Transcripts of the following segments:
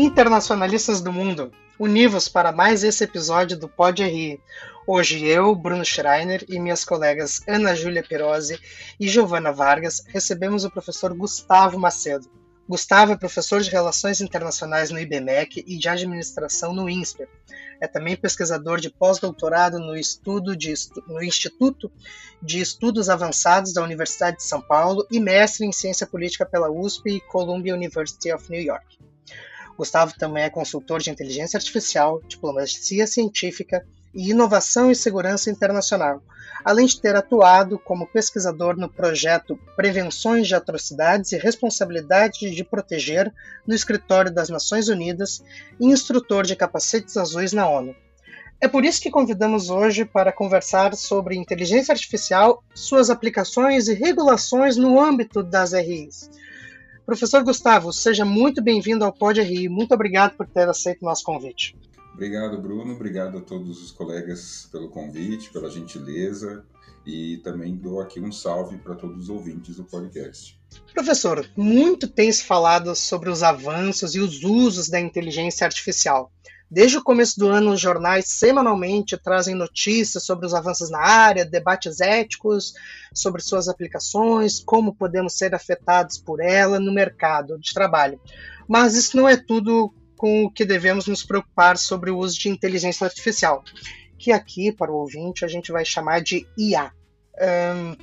Internacionalistas do mundo, univos para mais esse episódio do Pode Rir. Hoje eu, Bruno Schreiner e minhas colegas Ana Júlia Perosi e Giovana Vargas recebemos o professor Gustavo Macedo. Gustavo é professor de Relações Internacionais no IBMEC e de Administração no INSPER. É também pesquisador de pós-doutorado no, estudo de, no Instituto de Estudos Avançados da Universidade de São Paulo e mestre em Ciência Política pela USP e Columbia University of New York. Gustavo também é consultor de inteligência artificial, diplomacia científica e inovação e segurança internacional, além de ter atuado como pesquisador no projeto Prevenções de Atrocidades e Responsabilidade de Proteger no Escritório das Nações Unidas e instrutor de capacetes azuis na ONU. É por isso que convidamos hoje para conversar sobre inteligência artificial, suas aplicações e regulações no âmbito das RIs. Professor Gustavo, seja muito bem-vindo ao Pode RI. Muito obrigado por ter aceito o nosso convite. Obrigado, Bruno. Obrigado a todos os colegas pelo convite, pela gentileza e também dou aqui um salve para todos os ouvintes do podcast. Professor, muito tem se falado sobre os avanços e os usos da inteligência artificial. Desde o começo do ano, os jornais semanalmente trazem notícias sobre os avanços na área, debates éticos sobre suas aplicações, como podemos ser afetados por ela no mercado de trabalho. Mas isso não é tudo com o que devemos nos preocupar sobre o uso de inteligência artificial, que aqui, para o ouvinte, a gente vai chamar de IA. Um,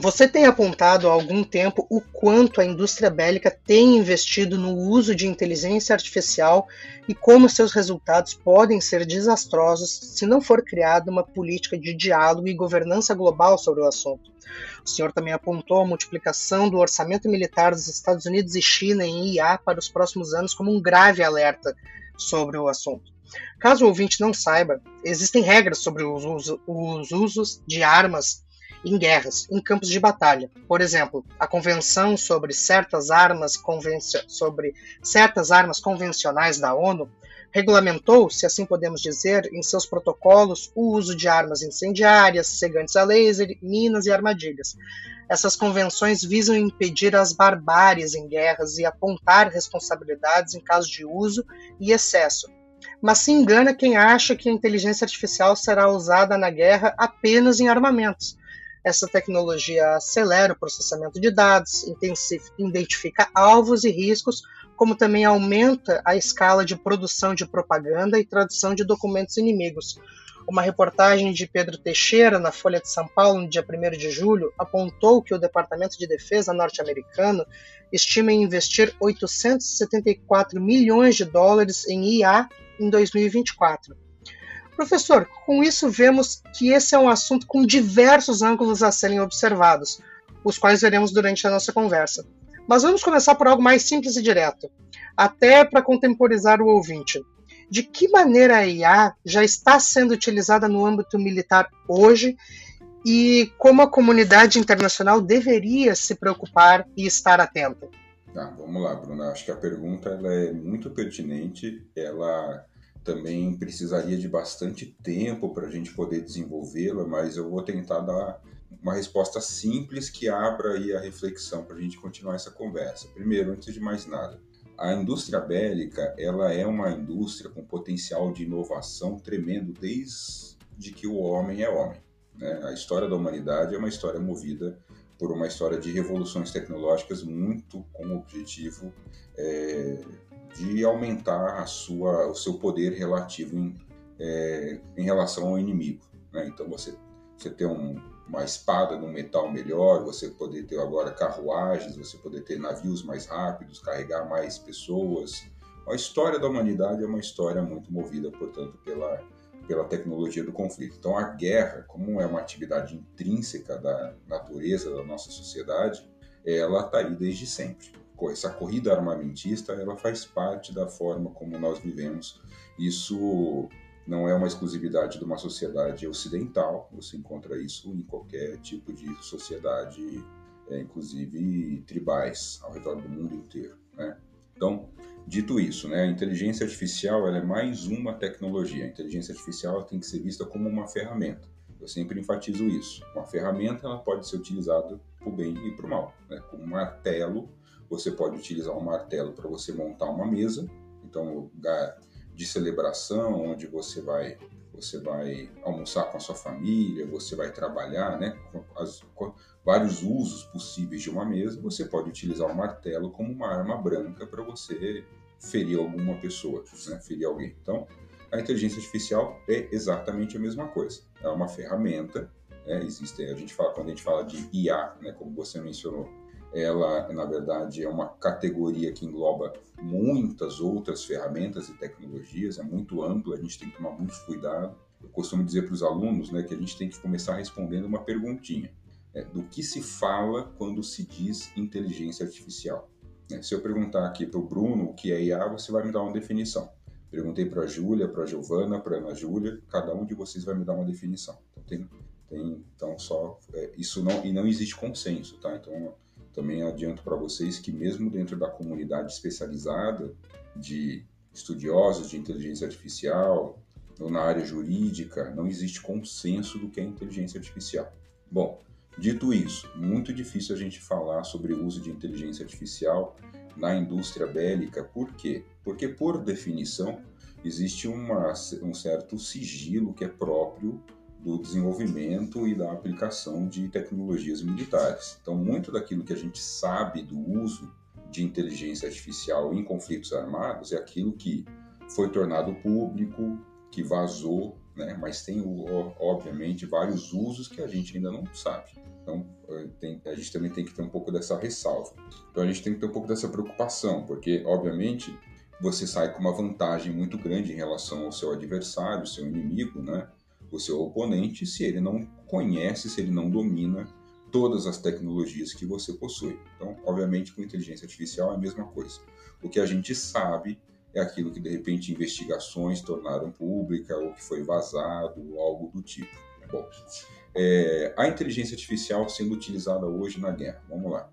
você tem apontado há algum tempo o quanto a indústria bélica tem investido no uso de inteligência artificial e como seus resultados podem ser desastrosos se não for criada uma política de diálogo e governança global sobre o assunto. O senhor também apontou a multiplicação do orçamento militar dos Estados Unidos e China em IA para os próximos anos como um grave alerta sobre o assunto. Caso o ouvinte não saiba, existem regras sobre os, os usos de armas em guerras, em campos de batalha. Por exemplo, a Convenção sobre certas armas, sobre certas armas convencionais da ONU regulamentou, se assim podemos dizer, em seus protocolos o uso de armas incendiárias, cegantes a laser, minas e armadilhas. Essas convenções visam impedir as barbáries em guerras e apontar responsabilidades em caso de uso e excesso. Mas se engana quem acha que a inteligência artificial será usada na guerra apenas em armamentos. Essa tecnologia acelera o processamento de dados, identifica alvos e riscos, como também aumenta a escala de produção de propaganda e tradução de documentos inimigos. Uma reportagem de Pedro Teixeira na Folha de São Paulo, no dia 1 de julho, apontou que o Departamento de Defesa norte-americano estima investir 874 milhões de dólares em IA em 2024 Professor, com isso vemos que esse é um assunto com diversos ângulos a serem observados, os quais veremos durante a nossa conversa. Mas vamos começar por algo mais simples e direto, até para contemporizar o ouvinte. De que maneira a IA já está sendo utilizada no âmbito militar hoje e como a comunidade internacional deveria se preocupar e estar atenta? Tá, vamos lá, Bruna. Acho que a pergunta ela é muito pertinente. Ela também precisaria de bastante tempo para a gente poder desenvolvê-la, mas eu vou tentar dar uma resposta simples que abra aí a reflexão para a gente continuar essa conversa. Primeiro, antes de mais nada, a indústria bélica ela é uma indústria com potencial de inovação tremendo desde que o homem é homem. Né? A história da humanidade é uma história movida por uma história de revoluções tecnológicas muito com o objetivo é, de aumentar a sua, o seu poder relativo em, é, em relação ao inimigo. Né? Então você, você ter um, uma espada num metal melhor, você poder ter agora carruagens, você poder ter navios mais rápidos, carregar mais pessoas. A história da humanidade é uma história muito movida, portanto, pela, pela tecnologia do conflito. Então a guerra, como é uma atividade intrínseca da natureza da nossa sociedade, ela está aí desde sempre essa corrida armamentista, ela faz parte da forma como nós vivemos. Isso não é uma exclusividade de uma sociedade ocidental, você encontra isso em qualquer tipo de sociedade, é, inclusive tribais, ao redor do mundo inteiro. Né? Então, dito isso, né, a inteligência artificial é mais uma tecnologia. A inteligência artificial tem que ser vista como uma ferramenta. Eu sempre enfatizo isso. Uma ferramenta ela pode ser utilizada para o bem e para o mal. Né? Como um martelo você pode utilizar um martelo para você montar uma mesa, então um lugar de celebração onde você vai você vai almoçar com a sua família, você vai trabalhar, né? As, vários usos possíveis de uma mesa, você pode utilizar o martelo como uma arma branca para você ferir alguma pessoa, né? ferir alguém. Então, a inteligência artificial é exatamente a mesma coisa. É uma ferramenta. Né? Existe, a gente fala quando a gente fala de IA, né? Como você mencionou, ela na verdade é uma categoria que engloba muitas outras ferramentas e tecnologias. É muito ampla. A gente tem que tomar muito cuidado. Eu costumo dizer para os alunos, né, que a gente tem que começar respondendo uma perguntinha: né? do que se fala quando se diz inteligência artificial? Né? Se eu perguntar aqui para o Bruno o que é IA, você vai me dar uma definição. Perguntei para a Júlia, para a Giovana, para a Ana Júlia, cada um de vocês vai me dar uma definição. Então, tem, tem, então só é, isso não e não existe consenso, tá? Então também adianto para vocês que mesmo dentro da comunidade especializada de estudiosos de inteligência artificial ou na área jurídica, não existe consenso do que é inteligência artificial. Bom, dito isso, muito difícil a gente falar sobre o uso de inteligência artificial na indústria bélica. Por quê? Porque, por definição, existe uma, um certo sigilo que é próprio do desenvolvimento e da aplicação de tecnologias militares. Então, muito daquilo que a gente sabe do uso de inteligência artificial em conflitos armados é aquilo que foi tornado público, que vazou, né? mas tem, obviamente, vários usos que a gente ainda não sabe. Então, eh, tem, a gente também tem que ter um pouco dessa ressalva. Então, a gente tem que ter um pouco dessa preocupação, porque, obviamente, você sai com uma vantagem muito grande em relação ao seu adversário, seu inimigo, né? O seu oponente, se ele não conhece, se ele não domina todas as tecnologias que você possui. Então, obviamente, com inteligência artificial é a mesma coisa. O que a gente sabe é aquilo que, de repente, investigações tornaram pública, ou que foi vazado, algo do tipo. Bom, é, a inteligência artificial sendo utilizada hoje na guerra. Vamos lá.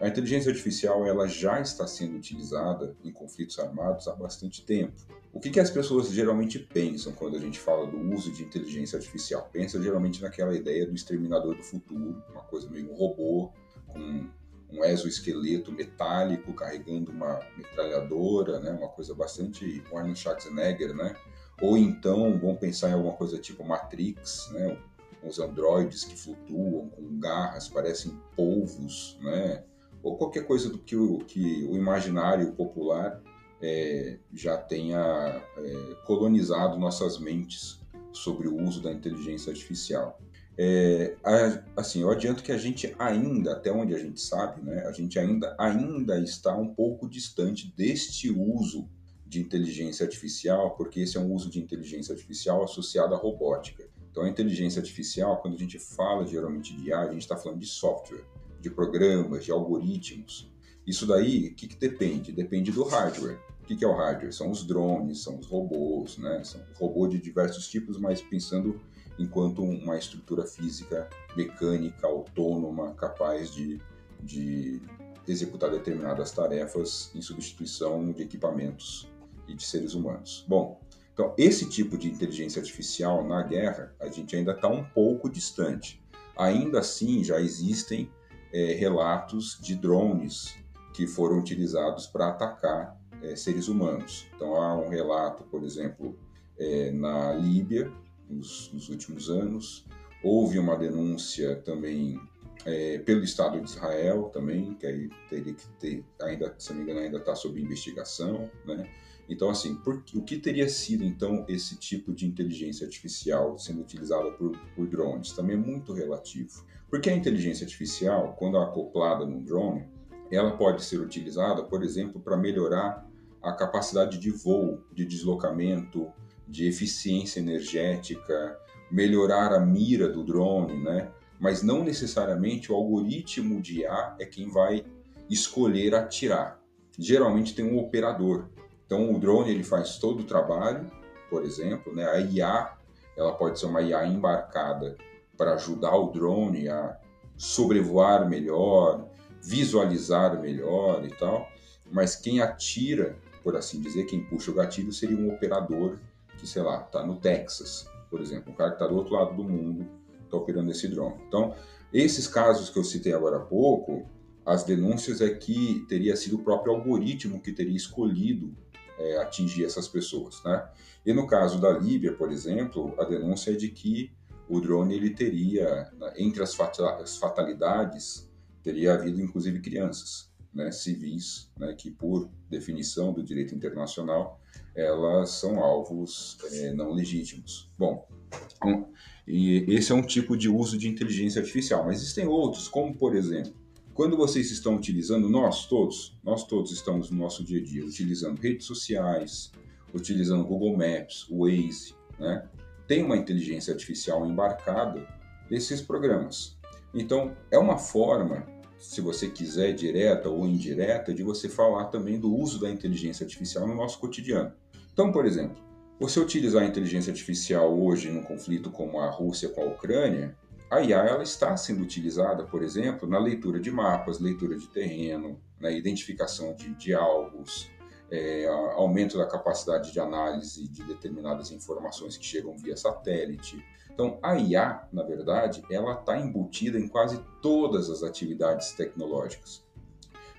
A inteligência artificial ela já está sendo utilizada em conflitos armados há bastante tempo. O que, que as pessoas geralmente pensam quando a gente fala do uso de inteligência artificial? Pensa geralmente naquela ideia do exterminador do futuro, uma coisa meio robô com um exoesqueleto metálico carregando uma metralhadora, né? Uma coisa bastante Arnold Schwarzenegger, né? Ou então vão pensar em alguma coisa tipo Matrix, né? Os androides que flutuam com garras, parecem polvos, né? ou qualquer coisa do que o, que o imaginário popular é, já tenha é, colonizado nossas mentes sobre o uso da inteligência artificial. É, assim, eu adianto que a gente ainda, até onde a gente sabe, né, a gente ainda, ainda está um pouco distante deste uso de inteligência artificial, porque esse é um uso de inteligência artificial associado à robótica. Então, a inteligência artificial, quando a gente fala geralmente de IA, a gente está falando de software, de programas, de algoritmos. Isso daí, o que, que depende? Depende do hardware. O que, que é o hardware? São os drones, são os robôs, né? São robôs de diversos tipos, mas pensando enquanto uma estrutura física, mecânica, autônoma, capaz de, de executar determinadas tarefas em substituição de equipamentos e de seres humanos. Bom, então, esse tipo de inteligência artificial na guerra, a gente ainda está um pouco distante. Ainda assim, já existem é, relatos de drones que foram utilizados para atacar é, seres humanos. Então, há um relato, por exemplo, é, na Líbia, nos, nos, últimos anos. Houve uma denúncia também é, pelo Estado de Israel, também, que aí teria que ter, ainda, se não me engano, ainda está sob investigação, né? Então, assim, por, o que teria sido, então, esse tipo de inteligência artificial sendo utilizada por, por drones? Também é muito relativo. Porque a inteligência artificial, quando acoplada num drone, ela pode ser utilizada, por exemplo, para melhorar a capacidade de voo, de deslocamento, de eficiência energética, melhorar a mira do drone, né? Mas não necessariamente o algoritmo de IA é quem vai escolher atirar. Geralmente tem um operador, então o drone ele faz todo o trabalho, por exemplo, né? A IA ela pode ser uma IA embarcada para ajudar o drone a sobrevoar melhor, visualizar melhor e tal, mas quem atira, por assim dizer, quem puxa o gatilho seria um operador que, sei lá, está no Texas, por exemplo, um cara que está do outro lado do mundo está operando esse drone. Então, esses casos que eu citei agora há pouco, as denúncias é que teria sido o próprio algoritmo que teria escolhido é, atingir essas pessoas, né? E no caso da Líbia, por exemplo, a denúncia é de que o drone ele teria, né, entre as fatalidades, teria havido inclusive crianças, né, civis, né, que por definição do direito internacional elas são alvos é, não legítimos. Bom, então, e esse é um tipo de uso de inteligência artificial, mas existem outros, como por exemplo, quando vocês estão utilizando, nós todos, nós todos estamos no nosso dia a dia utilizando redes sociais, utilizando Google Maps, Waze, né? Tem uma inteligência artificial embarcada nesses programas. Então, é uma forma, se você quiser, direta ou indireta, de você falar também do uso da inteligência artificial no nosso cotidiano. Então, por exemplo, você utilizar a inteligência artificial hoje num conflito como a Rússia com a Ucrânia, a IA ela está sendo utilizada, por exemplo, na leitura de mapas, leitura de terreno, na identificação de, de alvos, é, aumento da capacidade de análise de determinadas informações que chegam via satélite. Então, a IA, na verdade, ela está embutida em quase todas as atividades tecnológicas.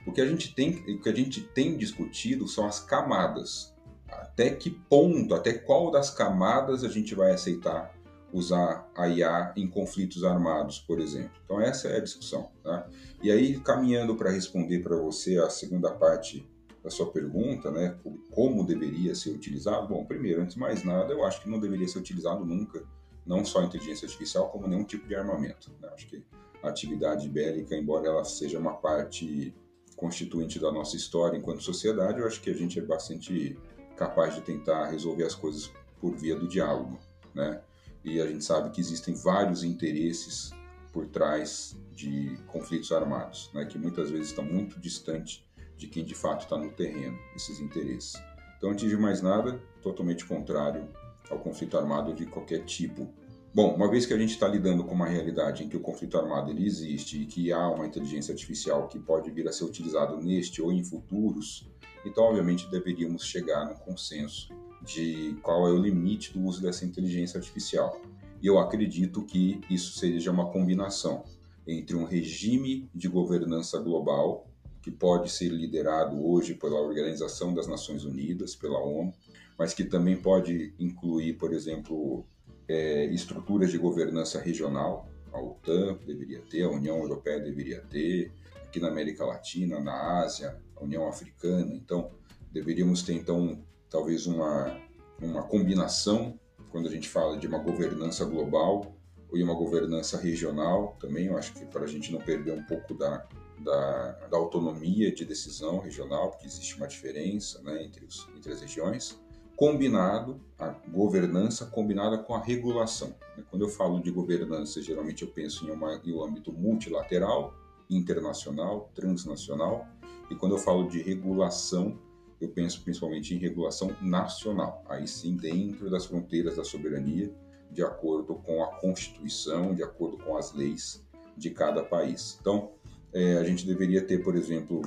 O que a gente tem, o que a gente tem discutido são as camadas até que ponto, até qual das camadas a gente vai aceitar usar a IA em conflitos armados, por exemplo. Então essa é a discussão. Tá? E aí, caminhando para responder para você a segunda parte da sua pergunta, né, como deveria ser utilizado? Bom, primeiro, antes de mais nada, eu acho que não deveria ser utilizado nunca, não só a inteligência artificial, como nenhum tipo de armamento. Né? Acho que a atividade bélica, embora ela seja uma parte constituinte da nossa história enquanto sociedade, eu acho que a gente é bastante capaz de tentar resolver as coisas por via do diálogo, né? E a gente sabe que existem vários interesses por trás de conflitos armados, né? Que muitas vezes estão muito distante de quem de fato está no terreno, esses interesses. Então, antes de mais nada, totalmente contrário ao conflito armado de qualquer tipo. Bom, uma vez que a gente está lidando com uma realidade em que o conflito armado ele existe e que há uma inteligência artificial que pode vir a ser utilizado neste ou em futuros, então, obviamente, deveríamos chegar no consenso de qual é o limite do uso dessa inteligência artificial. E eu acredito que isso seja uma combinação entre um regime de governança global, que pode ser liderado hoje pela Organização das Nações Unidas, pela ONU, mas que também pode incluir, por exemplo, é, estruturas de governança regional. A OTAN deveria ter, a União Europeia deveria ter, aqui na América Latina, na Ásia, a União Africana. Então, deveríamos ter, então, talvez uma, uma combinação, quando a gente fala de uma governança global e uma governança regional também, eu acho que para a gente não perder um pouco da, da, da, autonomia de decisão regional, porque existe uma diferença né, entre, os, entre as regiões, combinado, a governança combinada com a regulação. Quando eu falo de governança, geralmente eu penso em, uma, em um âmbito multilateral, internacional, transnacional, e quando eu falo de regulação, eu penso principalmente em regulação nacional, aí sim dentro das fronteiras da soberania, de acordo com a Constituição, de acordo com as leis de cada país. Então, é, a gente deveria ter, por exemplo,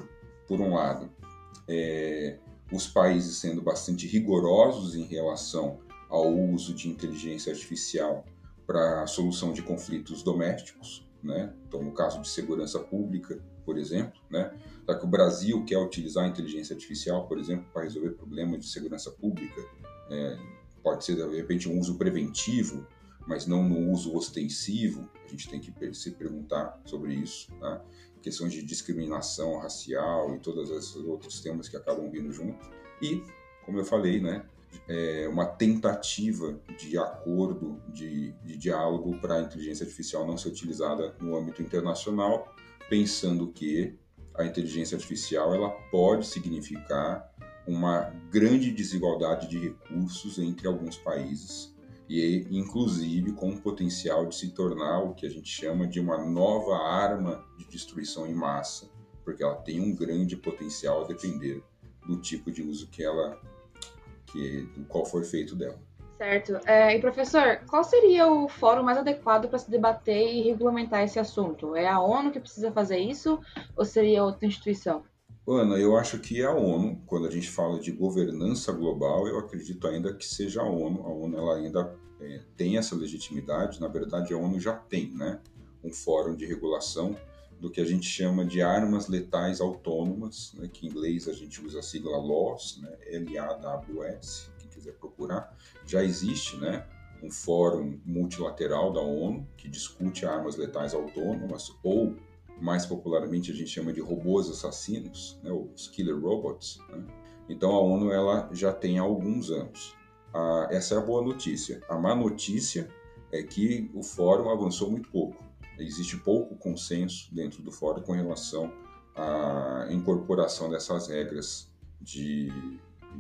por um lado, é, os países sendo bastante rigorosos em relação ao uso de inteligência artificial para a solução de conflitos domésticos, né? Então, no caso de segurança pública, por exemplo, né? Já que o Brasil quer utilizar a inteligência artificial, por exemplo, para resolver problemas de segurança pública, é, pode ser de repente um uso preventivo, mas não no uso ostensivo. A gente tem que se perguntar sobre isso, né? Questões de discriminação racial e todos esses outros temas que acabam vindo junto. E, como eu falei, né? É, uma tentativa de acordo, de, de diálogo para a inteligência artificial não ser utilizada no âmbito internacional, pensando que a inteligência artificial ela pode significar uma grande desigualdade de recursos entre alguns países e inclusive com o potencial de se tornar o que a gente chama de uma nova arma de destruição em massa, porque ela tem um grande potencial a depender do tipo de uso que ela que, do qual foi feito dela. Certo. É, e professor, qual seria o fórum mais adequado para se debater e regulamentar esse assunto? É a ONU que precisa fazer isso ou seria outra instituição? Ana, eu acho que é a ONU, quando a gente fala de governança global, eu acredito ainda que seja a ONU. A ONU ela ainda é, tem essa legitimidade, na verdade a ONU já tem né, um fórum de regulação do que a gente chama de armas letais autônomas, né, que em inglês a gente usa a sigla LAWS, né, L-A-W-S, quem quiser procurar. Já existe né, um fórum multilateral da ONU que discute armas letais autônomas, ou mais popularmente a gente chama de robôs assassinos, né, os killer robots. Né? Então a ONU ela já tem há alguns anos. Ah, essa é a boa notícia. A má notícia é que o fórum avançou muito pouco. Existe pouco consenso dentro do fórum com relação à incorporação dessas regras de,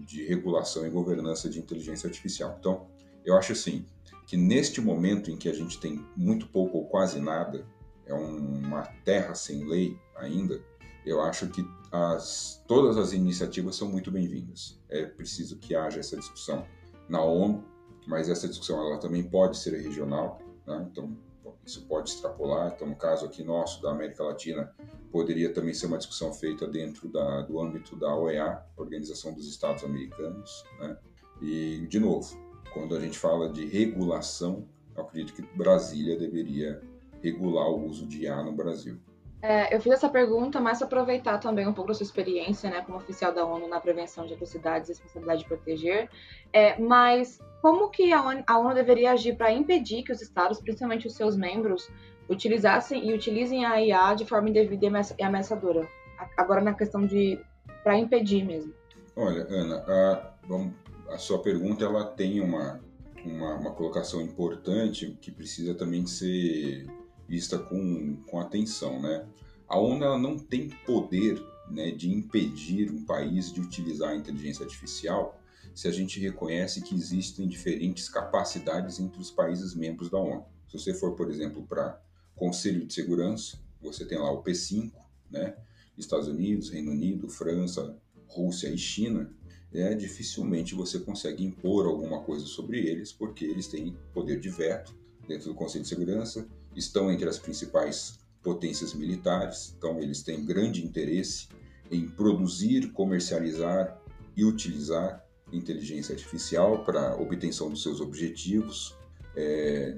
de regulação e governança de inteligência artificial. Então, eu acho assim que neste momento em que a gente tem muito pouco ou quase nada, é uma terra sem lei ainda, eu acho que as, todas as iniciativas são muito bem-vindas. É preciso que haja essa discussão na ONU, mas essa discussão ela também pode ser regional, né? então isso pode extrapolar. Então, no caso aqui nosso da América Latina, poderia também ser uma discussão feita dentro da, do âmbito da OEA, Organização dos Estados Americanos. Né? E, de novo, quando a gente fala de regulação, eu acredito que Brasília deveria regular o uso de IA no Brasil. É, eu fiz essa pergunta, mas aproveitar também um pouco da sua experiência, né, como oficial da ONU na prevenção de atrocidades e responsabilidade de proteger. É, mas como que a ONU, a ONU deveria agir para impedir que os estados, principalmente os seus membros, utilizassem e utilizem a IA de forma indevida e ameaçadora? Agora na questão de para impedir mesmo. Olha, Ana, a, a sua pergunta ela tem uma, uma, uma colocação importante que precisa também ser vista com, com atenção, né? A ONU ela não tem poder né, de impedir um país de utilizar a inteligência artificial se a gente reconhece que existem diferentes capacidades entre os países membros da ONU. Se você for, por exemplo, para Conselho de Segurança, você tem lá o P5, né? Estados Unidos, Reino Unido, França, Rússia e China, é, dificilmente você consegue impor alguma coisa sobre eles, porque eles têm poder de veto dentro do Conselho de Segurança, estão entre as principais potências militares, então eles têm grande interesse em produzir, comercializar e utilizar inteligência artificial para obtenção dos seus objetivos. É...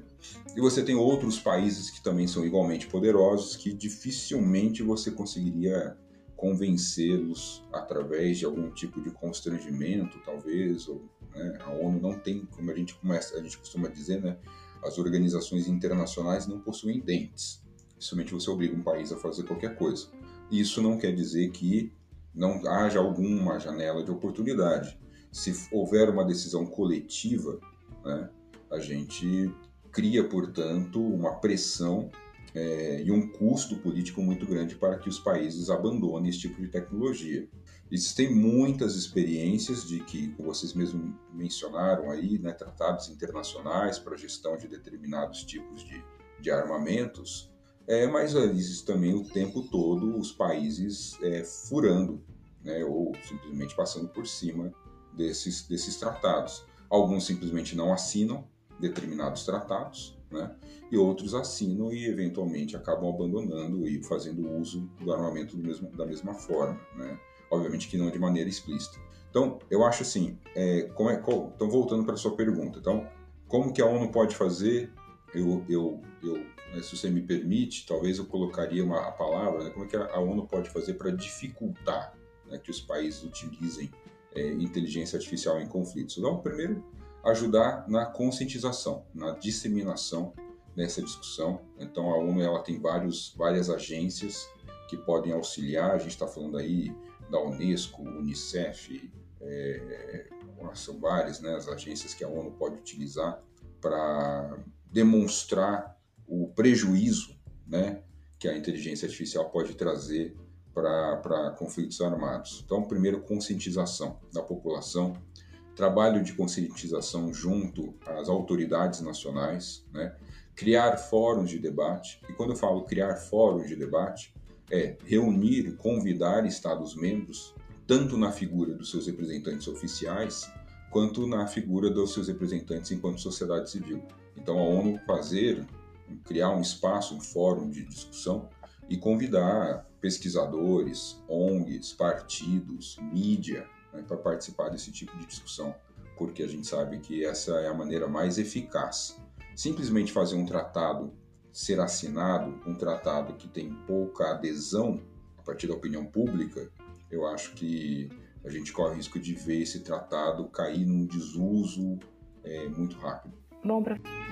E você tem outros países que também são igualmente poderosos que dificilmente você conseguiria convencê-los através de algum tipo de constrangimento, talvez. Ou, né? A ONU não tem, como a gente começa, a gente costuma dizer, né? as organizações internacionais não possuem dentes. Somente você obriga um país a fazer qualquer coisa. Isso não quer dizer que não haja alguma janela de oportunidade. Se houver uma decisão coletiva, né, a gente cria, portanto, uma pressão é, e um custo político muito grande para que os países abandonem esse tipo de tecnologia. Existem muitas experiências de que, como vocês mesmos mencionaram aí, né, tratados internacionais para gestão de determinados tipos de, de armamentos, é, mas existe também o tempo todo os países é, furando, né, ou simplesmente passando por cima desses, desses tratados. Alguns simplesmente não assinam determinados tratados, né, e outros assinam e eventualmente acabam abandonando e fazendo uso do armamento do mesmo, da mesma forma. Né obviamente que não de maneira explícita. Então, eu acho assim, é, como é, como, então voltando para a sua pergunta, então, como que a ONU pode fazer? Eu, eu, eu né, se você me permite, talvez eu colocaria uma a palavra, né, como é que a, ONU pode fazer para dificultar né, que os países utilizem é, inteligência artificial em conflitos? Então, primeiro, ajudar na conscientização, na disseminação dessa discussão. Então, a ONU ela tem vários, várias agências que podem auxiliar. A gente está falando aí da Unesco, Unicef, é, são várias né, as agências que a ONU pode utilizar para demonstrar o prejuízo né, que a inteligência artificial pode trazer para conflitos armados. Então, primeiro, conscientização da população, trabalho de conscientização junto às autoridades nacionais, né, criar fóruns de debate. E quando eu falo criar fóruns de debate, é reunir, convidar Estados-membros, tanto na figura dos seus representantes oficiais, quanto na figura dos seus representantes enquanto sociedade civil. Então, a ONU fazer, criar um espaço, um fórum de discussão e convidar pesquisadores, ONGs, partidos, mídia, né, para participar desse tipo de discussão, porque a gente sabe que essa é a maneira mais eficaz. Simplesmente fazer um tratado ser assinado um tratado que tem pouca adesão a partir da opinião pública, eu acho que a gente corre o risco de ver esse tratado cair num desuso é, muito rápido. Bom, professor.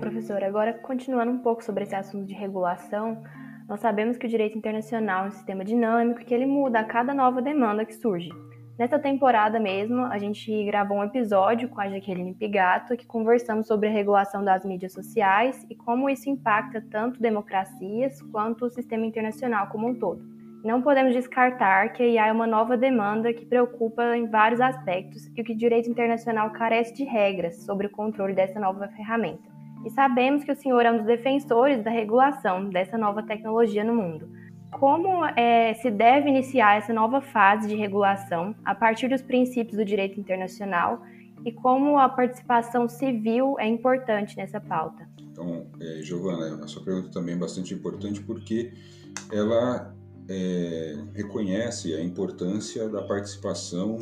Professor, agora continuando um pouco sobre esse assunto de regulação, nós sabemos que o direito internacional é um sistema dinâmico que ele muda a cada nova demanda que surge. Nessa temporada mesmo, a gente gravou um episódio com a Jaqueline Pigato, que conversamos sobre a regulação das mídias sociais e como isso impacta tanto democracias quanto o sistema internacional como um todo. Não podemos descartar que a IA é uma nova demanda que preocupa em vários aspectos e que o direito internacional carece de regras sobre o controle dessa nova ferramenta. E sabemos que o senhor é um dos defensores da regulação dessa nova tecnologia no mundo. Como é, se deve iniciar essa nova fase de regulação a partir dos princípios do direito internacional e como a participação civil é importante nessa pauta? Então, é, Giovana, a sua pergunta também é bastante importante porque ela é, reconhece a importância da participação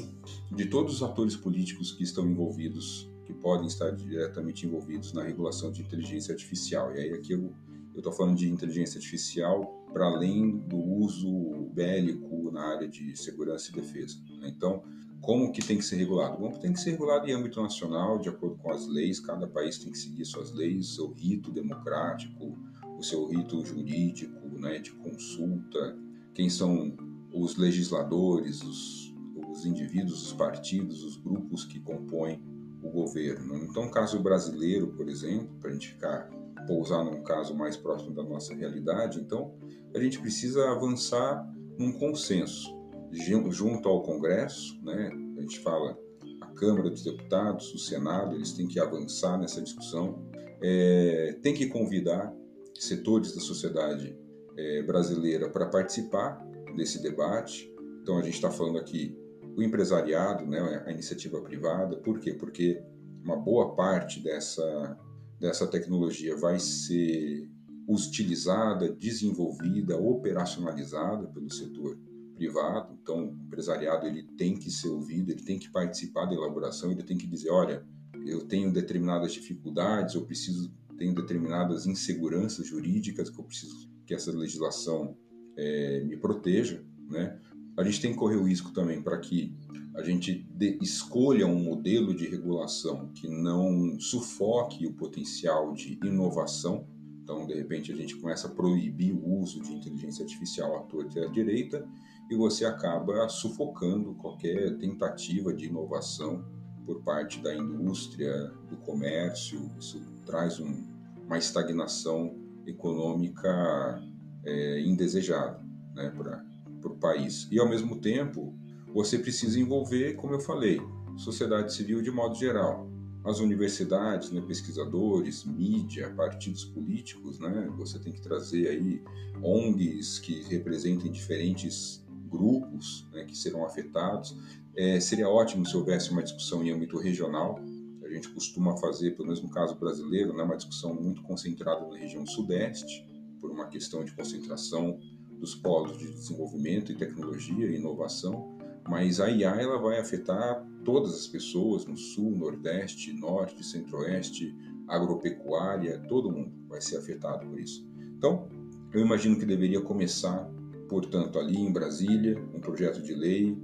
de todos os atores políticos que estão envolvidos, que podem estar diretamente envolvidos na regulação de inteligência artificial. E aí aqui eu estou falando de inteligência artificial para além do uso bélico na área de segurança e defesa. Né? Então, como que tem que ser regulado? Bom, tem que ser regulado em âmbito nacional, de acordo com as leis, cada país tem que seguir suas leis, seu rito democrático, o seu rito jurídico, né, de consulta, quem são os legisladores, os, os indivíduos, os partidos, os grupos que compõem o governo. Então, caso brasileiro, por exemplo, para a gente ficar pousar num caso mais próximo da nossa realidade, então a gente precisa avançar num consenso junto ao Congresso, né? A gente fala a Câmara dos Deputados, o Senado, eles têm que avançar nessa discussão, é, tem que convidar setores da sociedade é, brasileira para participar desse debate. Então a gente está falando aqui o empresariado, né, a iniciativa privada. Por quê? Porque uma boa parte dessa dessa tecnologia vai ser utilizada, desenvolvida, operacionalizada pelo setor privado. Então, o empresariado ele tem que ser ouvido, ele tem que participar da elaboração, ele tem que dizer, olha, eu tenho determinadas dificuldades, eu preciso tenho determinadas inseguranças jurídicas que eu preciso que essa legislação é, me proteja, né? A gente tem que correr o risco também para que a gente de, escolha um modelo de regulação que não sufoque o potencial de inovação. Então, de repente, a gente começa a proibir o uso de inteligência artificial à torta e à direita e você acaba sufocando qualquer tentativa de inovação por parte da indústria, do comércio. Isso traz um, uma estagnação econômica é, indesejada né, para o país. E, ao mesmo tempo, você precisa envolver, como eu falei, sociedade civil de modo geral. As universidades, né, pesquisadores, mídia, partidos políticos, né, você tem que trazer aí ONGs que representem diferentes grupos né, que serão afetados. É, seria ótimo se houvesse uma discussão em âmbito regional. A gente costuma fazer, pelo menos no caso brasileiro, né, uma discussão muito concentrada na região sudeste, por uma questão de concentração dos polos de desenvolvimento e tecnologia e inovação mas a IA ela vai afetar todas as pessoas no sul, nordeste, norte, centro-oeste, agropecuária, todo mundo vai ser afetado por isso. Então, eu imagino que deveria começar, portanto, ali em Brasília, um projeto de lei,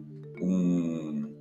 um,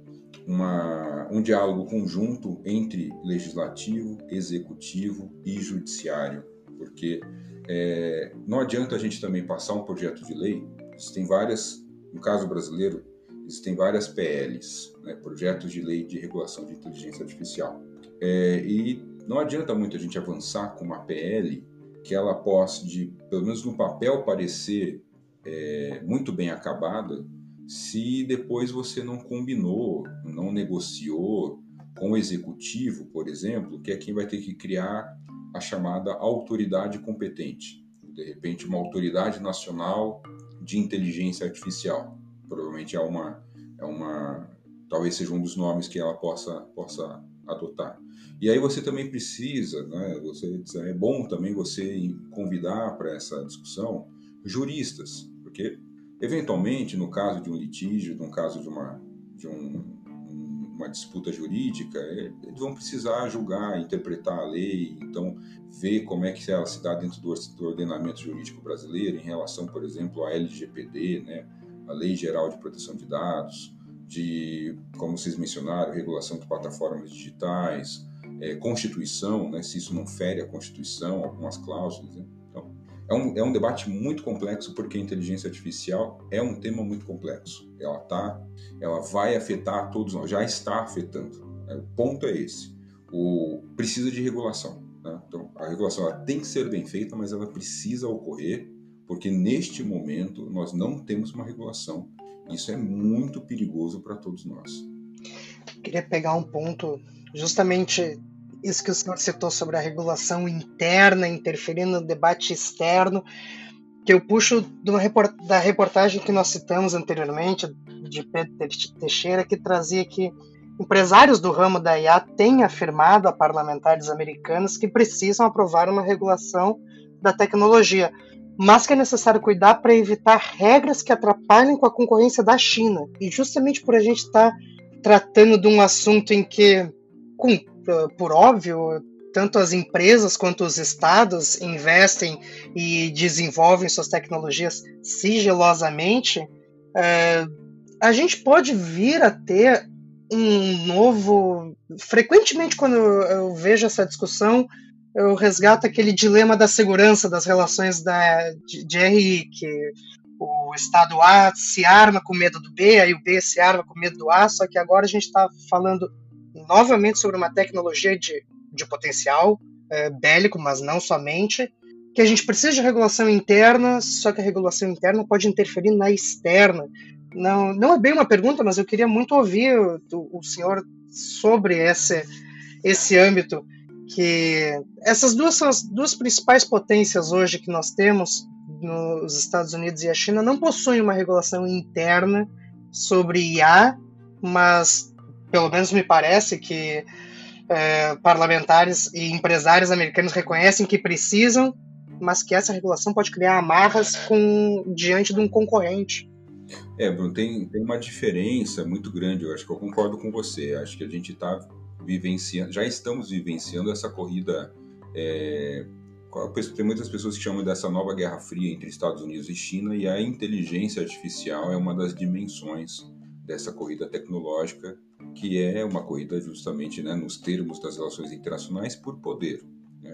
uma, um diálogo conjunto entre legislativo, executivo e judiciário, porque é, não adianta a gente também passar um projeto de lei, tem várias, no caso brasileiro, existem várias PLs, né, projetos de lei de regulação de inteligência artificial. É, e não adianta muito a gente avançar com uma PL que ela possa, de, pelo menos no papel, parecer é, muito bem acabada, se depois você não combinou, não negociou com o executivo, por exemplo, que é quem vai ter que criar a chamada autoridade competente. De repente, uma autoridade nacional de inteligência artificial provavelmente é uma, é uma, talvez seja um dos nomes que ela possa, possa adotar. E aí você também precisa, né, você, é bom também você convidar para essa discussão juristas, porque eventualmente no caso de um litígio, no caso de uma, de um, uma disputa jurídica, é, eles vão precisar julgar, interpretar a lei, então ver como é que ela se dá dentro do, ordenamento jurídico brasileiro em relação, por exemplo, à LGPD, né, a Lei Geral de Proteção de Dados, de, como vocês mencionaram, regulação de plataformas digitais, é, Constituição, né, se isso não fere a Constituição, algumas cláusulas. Né? É um, é um debate muito complexo porque a inteligência artificial é um tema muito complexo. Ela tá, ela vai afetar todos nós, já está afetando. Né? O ponto é esse. O, precisa de regulação. Né? Então, a regulação ela tem que ser bem feita, mas ela precisa ocorrer porque neste momento nós não temos uma regulação. Isso é muito perigoso para todos nós. Queria pegar um ponto, justamente isso que o senhor citou sobre a regulação interna interferindo no debate externo, que eu puxo report da reportagem que nós citamos anteriormente, de Pedro Teixeira, que trazia que empresários do ramo da IA têm afirmado a parlamentares americanos que precisam aprovar uma regulação da tecnologia, mas que é necessário cuidar para evitar regras que atrapalhem com a concorrência da China. E justamente por a gente estar tá tratando de um assunto em que, com, por óbvio, tanto as empresas quanto os estados investem e desenvolvem suas tecnologias sigilosamente, é, a gente pode vir a ter um novo. Frequentemente, quando eu vejo essa discussão, eu resgato aquele dilema da segurança das relações da, de, de RI, que o Estado A se arma com medo do B, aí o B se arma com medo do A, só que agora a gente está falando novamente sobre uma tecnologia de, de potencial é, bélico, mas não somente, que a gente precisa de regulação interna, só que a regulação interna pode interferir na externa. Não, não é bem uma pergunta, mas eu queria muito ouvir o, o senhor sobre esse, esse âmbito que essas duas são as duas principais potências hoje que nós temos nos Estados Unidos e a China não possuem uma regulação interna sobre IA, mas pelo menos me parece que é, parlamentares e empresários americanos reconhecem que precisam, mas que essa regulação pode criar amarras com, diante de um concorrente. É, Bruno, tem, tem uma diferença muito grande, eu acho que eu concordo com você. Acho que a gente está vivenciando, já estamos vivenciando essa corrida. É, tem muitas pessoas que chamam dessa nova guerra fria entre Estados Unidos e China, e a inteligência artificial é uma das dimensões dessa corrida tecnológica, que é uma corrida justamente né, nos termos das relações internacionais por poder. Né,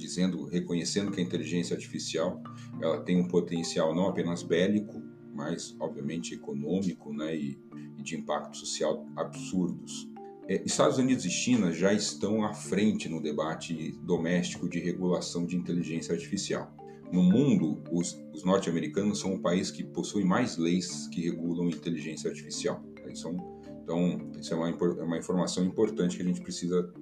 dizendo, reconhecendo que a inteligência artificial ela tem um potencial não apenas bélico, mas obviamente econômico né, e, e de impacto social absurdos. É, Estados Unidos e China já estão à frente no debate doméstico de regulação de inteligência artificial. No mundo, os, os norte-americanos são o país que possui mais leis que regulam inteligência artificial. São, então, isso é uma, é uma informação importante que a gente precisa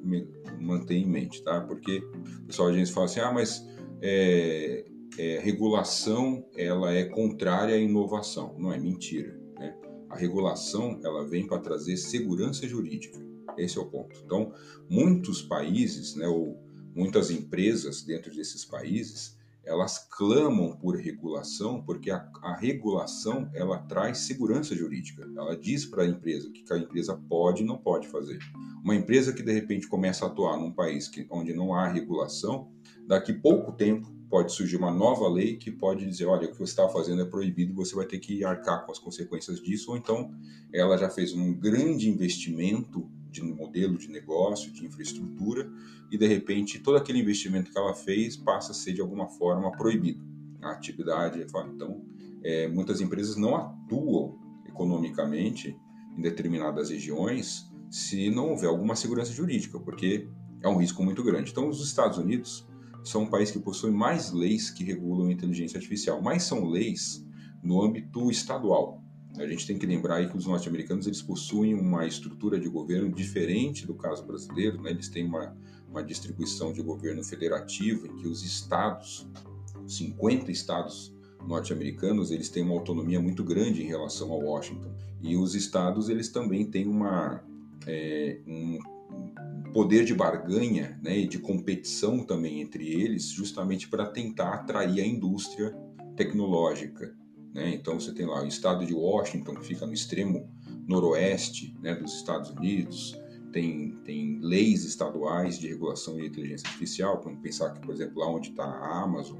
manter em mente, tá? Porque pessoal a gente fala assim, ah, mas é, é, regulação ela é contrária à inovação. Não é mentira. Né? A regulação ela vem para trazer segurança jurídica. Esse é o ponto. Então, muitos países, né, ou muitas empresas dentro desses países, elas clamam por regulação porque a, a regulação ela traz segurança jurídica. Ela diz para a empresa o que a empresa pode e não pode fazer. Uma empresa que de repente começa a atuar num país que, onde não há regulação, daqui pouco tempo pode surgir uma nova lei que pode dizer, olha, o que você está fazendo é proibido, você vai ter que arcar com as consequências disso, ou então ela já fez um grande investimento de modelo de negócio, de infraestrutura, e de repente todo aquele investimento que ela fez passa a ser de alguma forma proibido. A atividade, então, é, muitas empresas não atuam economicamente em determinadas regiões se não houver alguma segurança jurídica, porque é um risco muito grande. Então, os Estados Unidos são um país que possui mais leis que regulam a inteligência artificial, mas são leis no âmbito estadual. A gente tem que lembrar que os norte-americanos eles possuem uma estrutura de governo diferente do caso brasileiro, né? eles têm uma, uma distribuição de governo federativo em que os estados, 50 estados norte-americanos, eles têm uma autonomia muito grande em relação ao Washington. E os estados eles também têm uma, é, um poder de barganha né, e de competição também entre eles, justamente para tentar atrair a indústria tecnológica. Né? Então você tem lá o estado de Washington, que fica no extremo noroeste né, dos Estados Unidos, tem, tem leis estaduais de regulação de inteligência artificial. Vamos pensar que, por exemplo, lá onde está a Amazon,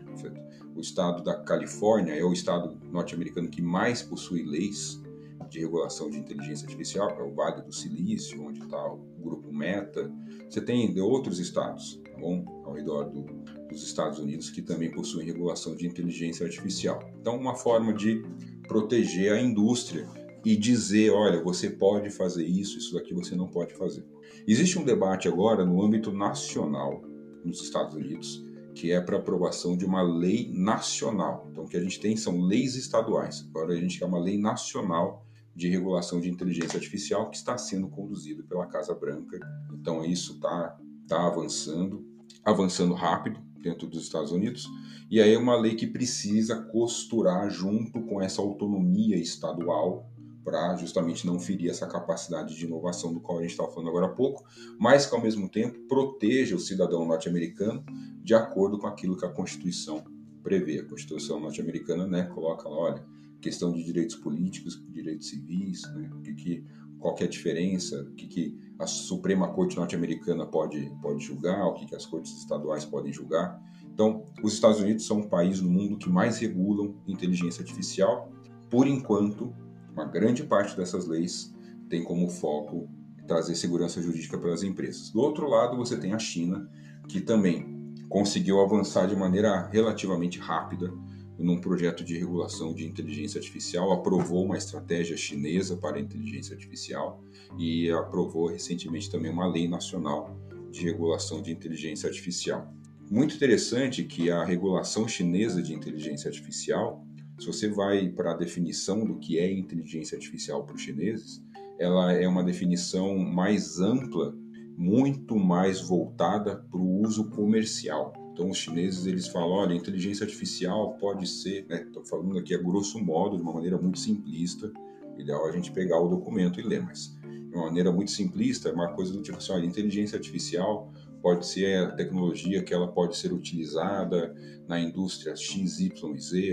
o estado da Califórnia é o estado norte-americano que mais possui leis de regulação de inteligência artificial, é o Vale do Silício, onde está o grupo Meta. Você tem outros estados, tá bom? Ao redor do, dos Estados Unidos que também possuem regulação de inteligência artificial. Então, uma forma de proteger a indústria e dizer, olha, você pode fazer isso, isso daqui você não pode fazer. Existe um debate agora no âmbito nacional nos Estados Unidos que é para aprovação de uma lei nacional. Então, o que a gente tem são leis estaduais. Agora a gente quer uma lei nacional de regulação de inteligência artificial que está sendo conduzido pela Casa Branca. Então, isso está tá avançando, avançando rápido dentro dos Estados Unidos. E aí é uma lei que precisa costurar junto com essa autonomia estadual para justamente não ferir essa capacidade de inovação do qual a gente estava falando agora há pouco, mas que ao mesmo tempo proteja o cidadão norte-americano de acordo com aquilo que a Constituição prevê. A Constituição norte-americana né, coloca lá, olha, questão de direitos políticos, direitos civis, né, o que, que, qual é a diferença, o que, que a Suprema Corte norte-americana pode, pode julgar, o que, que as cortes estaduais podem julgar. Então, os Estados Unidos são um país no mundo que mais regulam inteligência artificial. Por enquanto, uma grande parte dessas leis tem como foco trazer segurança jurídica para as empresas. Do outro lado, você tem a China, que também conseguiu avançar de maneira relativamente rápida num projeto de regulação de inteligência artificial, aprovou uma estratégia chinesa para inteligência artificial e aprovou recentemente também uma lei nacional de regulação de inteligência artificial. Muito interessante que a regulação chinesa de inteligência artificial, se você vai para a definição do que é inteligência artificial para os chineses, ela é uma definição mais ampla, muito mais voltada para o uso comercial. Então, os chineses eles falam: olha, inteligência artificial pode ser, estou né, falando aqui a grosso modo, de uma maneira muito simplista. Ideal é a gente pegar o documento e ler, mas de uma maneira muito simplista, é uma coisa do tipo assim: olha, inteligência artificial pode ser a tecnologia que ela pode ser utilizada na indústria XYZ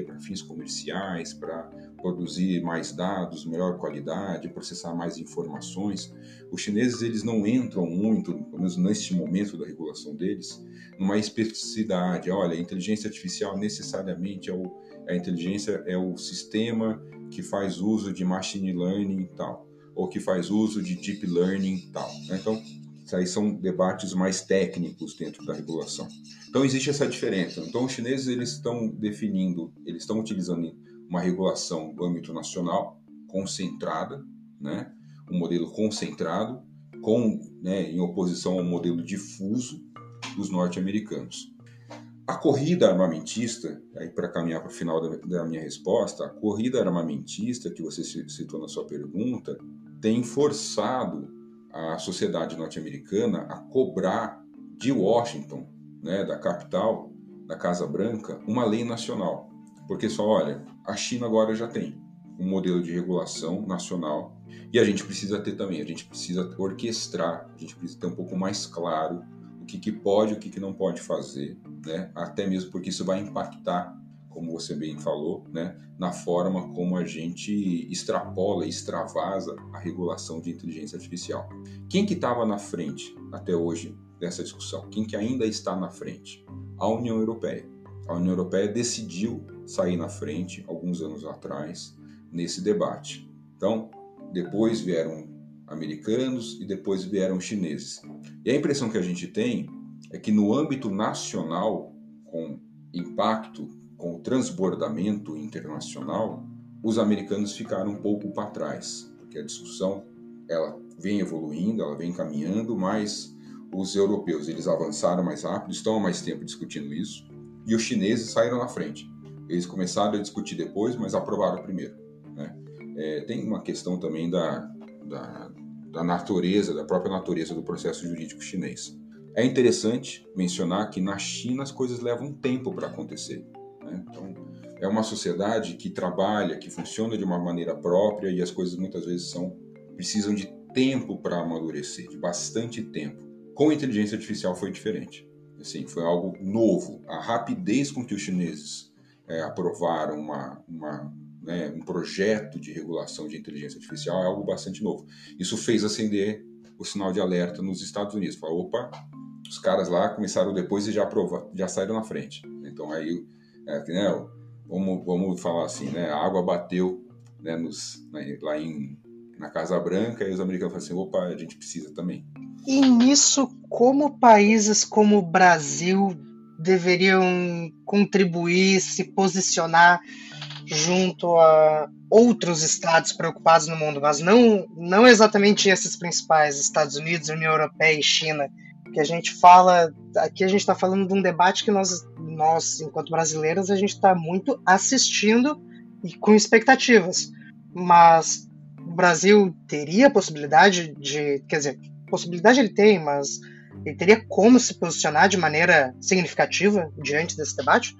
para fins comerciais, para produzir mais dados, melhor qualidade, processar mais informações. Os chineses eles não entram muito, pelo menos neste momento da regulação deles, numa especificidade. Olha, a inteligência artificial necessariamente é o, a inteligência é o sistema que faz uso de machine learning e tal, ou que faz uso de deep learning e tal. Né? Então isso aí são debates mais técnicos dentro da regulação. Então existe essa diferença. Então os chineses eles estão definindo, eles estão utilizando uma regulação no âmbito nacional concentrada, né? um modelo concentrado, com, né, em oposição ao modelo difuso dos norte-americanos. A corrida armamentista, aí para caminhar para o final da, da minha resposta, a corrida armamentista que você citou na sua pergunta tem forçado a sociedade norte-americana a cobrar de Washington, né, da capital, da Casa Branca, uma lei nacional. Porque só, olha, a China agora já tem um modelo de regulação nacional e a gente precisa ter também, a gente precisa orquestrar, a gente precisa ter um pouco mais claro o que, que pode o que, que não pode fazer, né? até mesmo porque isso vai impactar como você bem falou, né, na forma como a gente extrapola, extravasa a regulação de inteligência artificial. Quem que estava na frente até hoje dessa discussão? Quem que ainda está na frente? A União Europeia. A União Europeia decidiu sair na frente alguns anos atrás nesse debate. Então, depois vieram americanos e depois vieram chineses. E a impressão que a gente tem é que no âmbito nacional, com impacto com transbordamento internacional, os americanos ficaram um pouco para trás, porque a discussão ela vem evoluindo, ela vem caminhando, mas os europeus eles avançaram mais rápido, estão há mais tempo discutindo isso, e os chineses saíram na frente. Eles começaram a discutir depois, mas aprovaram primeiro. Né? É, tem uma questão também da, da, da natureza, da própria natureza do processo jurídico chinês. É interessante mencionar que na China as coisas levam tempo para acontecer. Né? Então, é uma sociedade que trabalha, que funciona de uma maneira própria e as coisas muitas vezes são precisam de tempo para amadurecer, de bastante tempo. Com a inteligência artificial foi diferente. Assim, foi algo novo. A rapidez com que os chineses é, aprovaram uma, uma, né, um projeto de regulação de inteligência artificial é algo bastante novo. Isso fez acender o sinal de alerta nos Estados Unidos. Falou, opa, os caras lá começaram depois e já aprovaram, já saíram na frente. Então aí, é, né, vamos, vamos falar assim, né, a água bateu né, nos, né, lá em, na Casa Branca e os americanos falaram assim, opa, a gente precisa também. E nisso, como países como o Brasil deveriam contribuir, se posicionar junto a outros estados preocupados no mundo, mas não, não exatamente esses principais, Estados Unidos, União Europeia e China, que a gente fala, aqui a gente está falando de um debate que nós, nós enquanto brasileiros, a gente está muito assistindo e com expectativas, mas o Brasil teria a possibilidade de, quer dizer, possibilidade ele tem, mas ele teria como se posicionar de maneira significativa diante desse debate?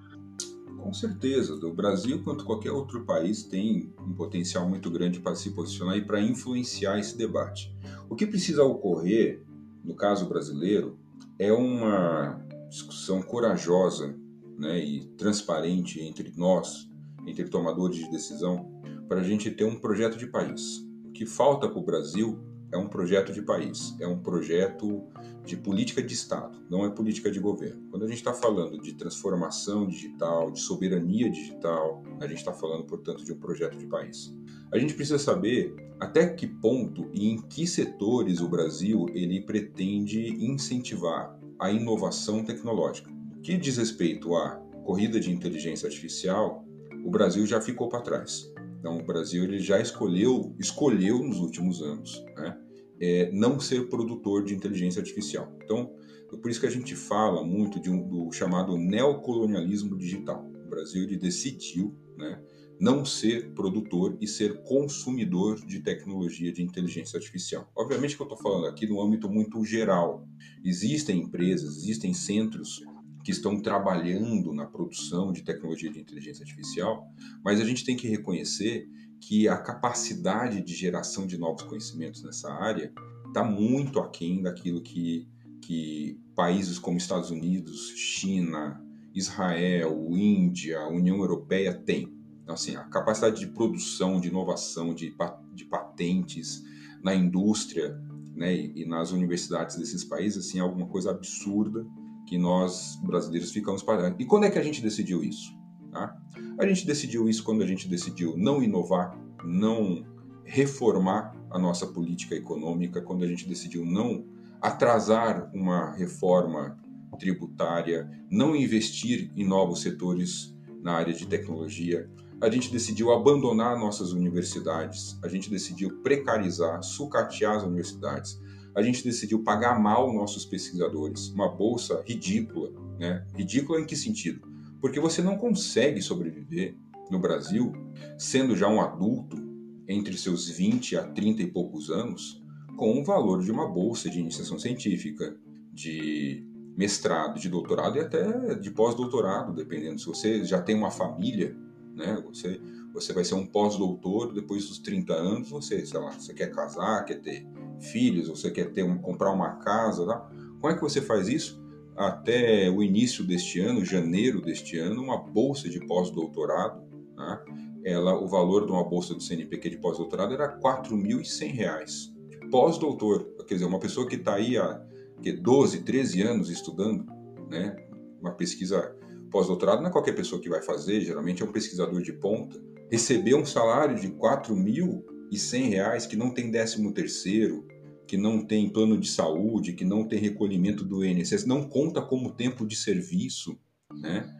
Com certeza. O Brasil, quanto qualquer outro país, tem um potencial muito grande para se posicionar e para influenciar esse debate. O que precisa ocorrer, no caso brasileiro, é uma discussão corajosa né, e transparente entre nós, entre tomadores de decisão, para a gente ter um projeto de país. O que falta para o Brasil é um projeto de país, é um projeto de política de Estado, não é política de governo. Quando a gente está falando de transformação digital, de soberania digital, a gente está falando, portanto, de um projeto de país. A gente precisa saber até que ponto e em que setores o Brasil ele pretende incentivar a inovação tecnológica. O que diz respeito à corrida de inteligência artificial, o Brasil já ficou para trás. Então, o Brasil ele já escolheu, escolheu nos últimos anos, né, é, não ser produtor de inteligência artificial. Então, é por isso que a gente fala muito de um, do chamado neocolonialismo digital. O Brasil decidiu né, não ser produtor e ser consumidor de tecnologia de inteligência artificial. Obviamente que eu estou falando aqui no âmbito muito geral. Existem empresas, existem centros que estão trabalhando na produção de tecnologia de inteligência artificial, mas a gente tem que reconhecer que a capacidade de geração de novos conhecimentos nessa área está muito aquém daquilo que, que países como Estados Unidos, China, Israel, Índia, União Europeia têm. Então, assim, a capacidade de produção, de inovação, de, de patentes na indústria né, e, nas universidades desses países assim, é alguma coisa absurda que nós brasileiros ficamos parando. E quando é que a gente decidiu isso? Tá? A gente decidiu isso quando a gente decidiu não inovar, não reformar a nossa política econômica, quando a gente decidiu não atrasar uma reforma tributária, não investir em novos setores na área de tecnologia. A gente decidiu abandonar nossas universidades, a gente decidiu precarizar, sucatear as universidades, a gente decidiu pagar mal nossos pesquisadores, uma bolsa ridícula, né? Ridícula em que sentido? Porque você não consegue sobreviver no Brasil sendo já um adulto entre seus 20 a 30 e poucos anos com o valor de uma bolsa de iniciação científica, de mestrado, de doutorado e até de pós-doutorado, dependendo se você já tem uma família, né? Você você vai ser um pós-doutor depois dos 30 anos, você, sei lá, você quer casar, quer ter filhos, você quer ter um, comprar uma casa, tá? como é que você faz isso? Até o início deste ano, janeiro deste ano, uma bolsa de pós-doutorado, tá? ela, o valor de uma bolsa do CNPq de pós-doutorado era R$ 4.100. Pós-doutor, quer dizer, uma pessoa que está aí há que, 12, 13 anos estudando, né? uma pesquisa pós-doutorado não é qualquer pessoa que vai fazer, geralmente é um pesquisador de ponta, receber um salário de R$ 4.100 que não tem décimo terceiro, que não tem plano de saúde, que não tem recolhimento do INSS, não conta como tempo de serviço, né?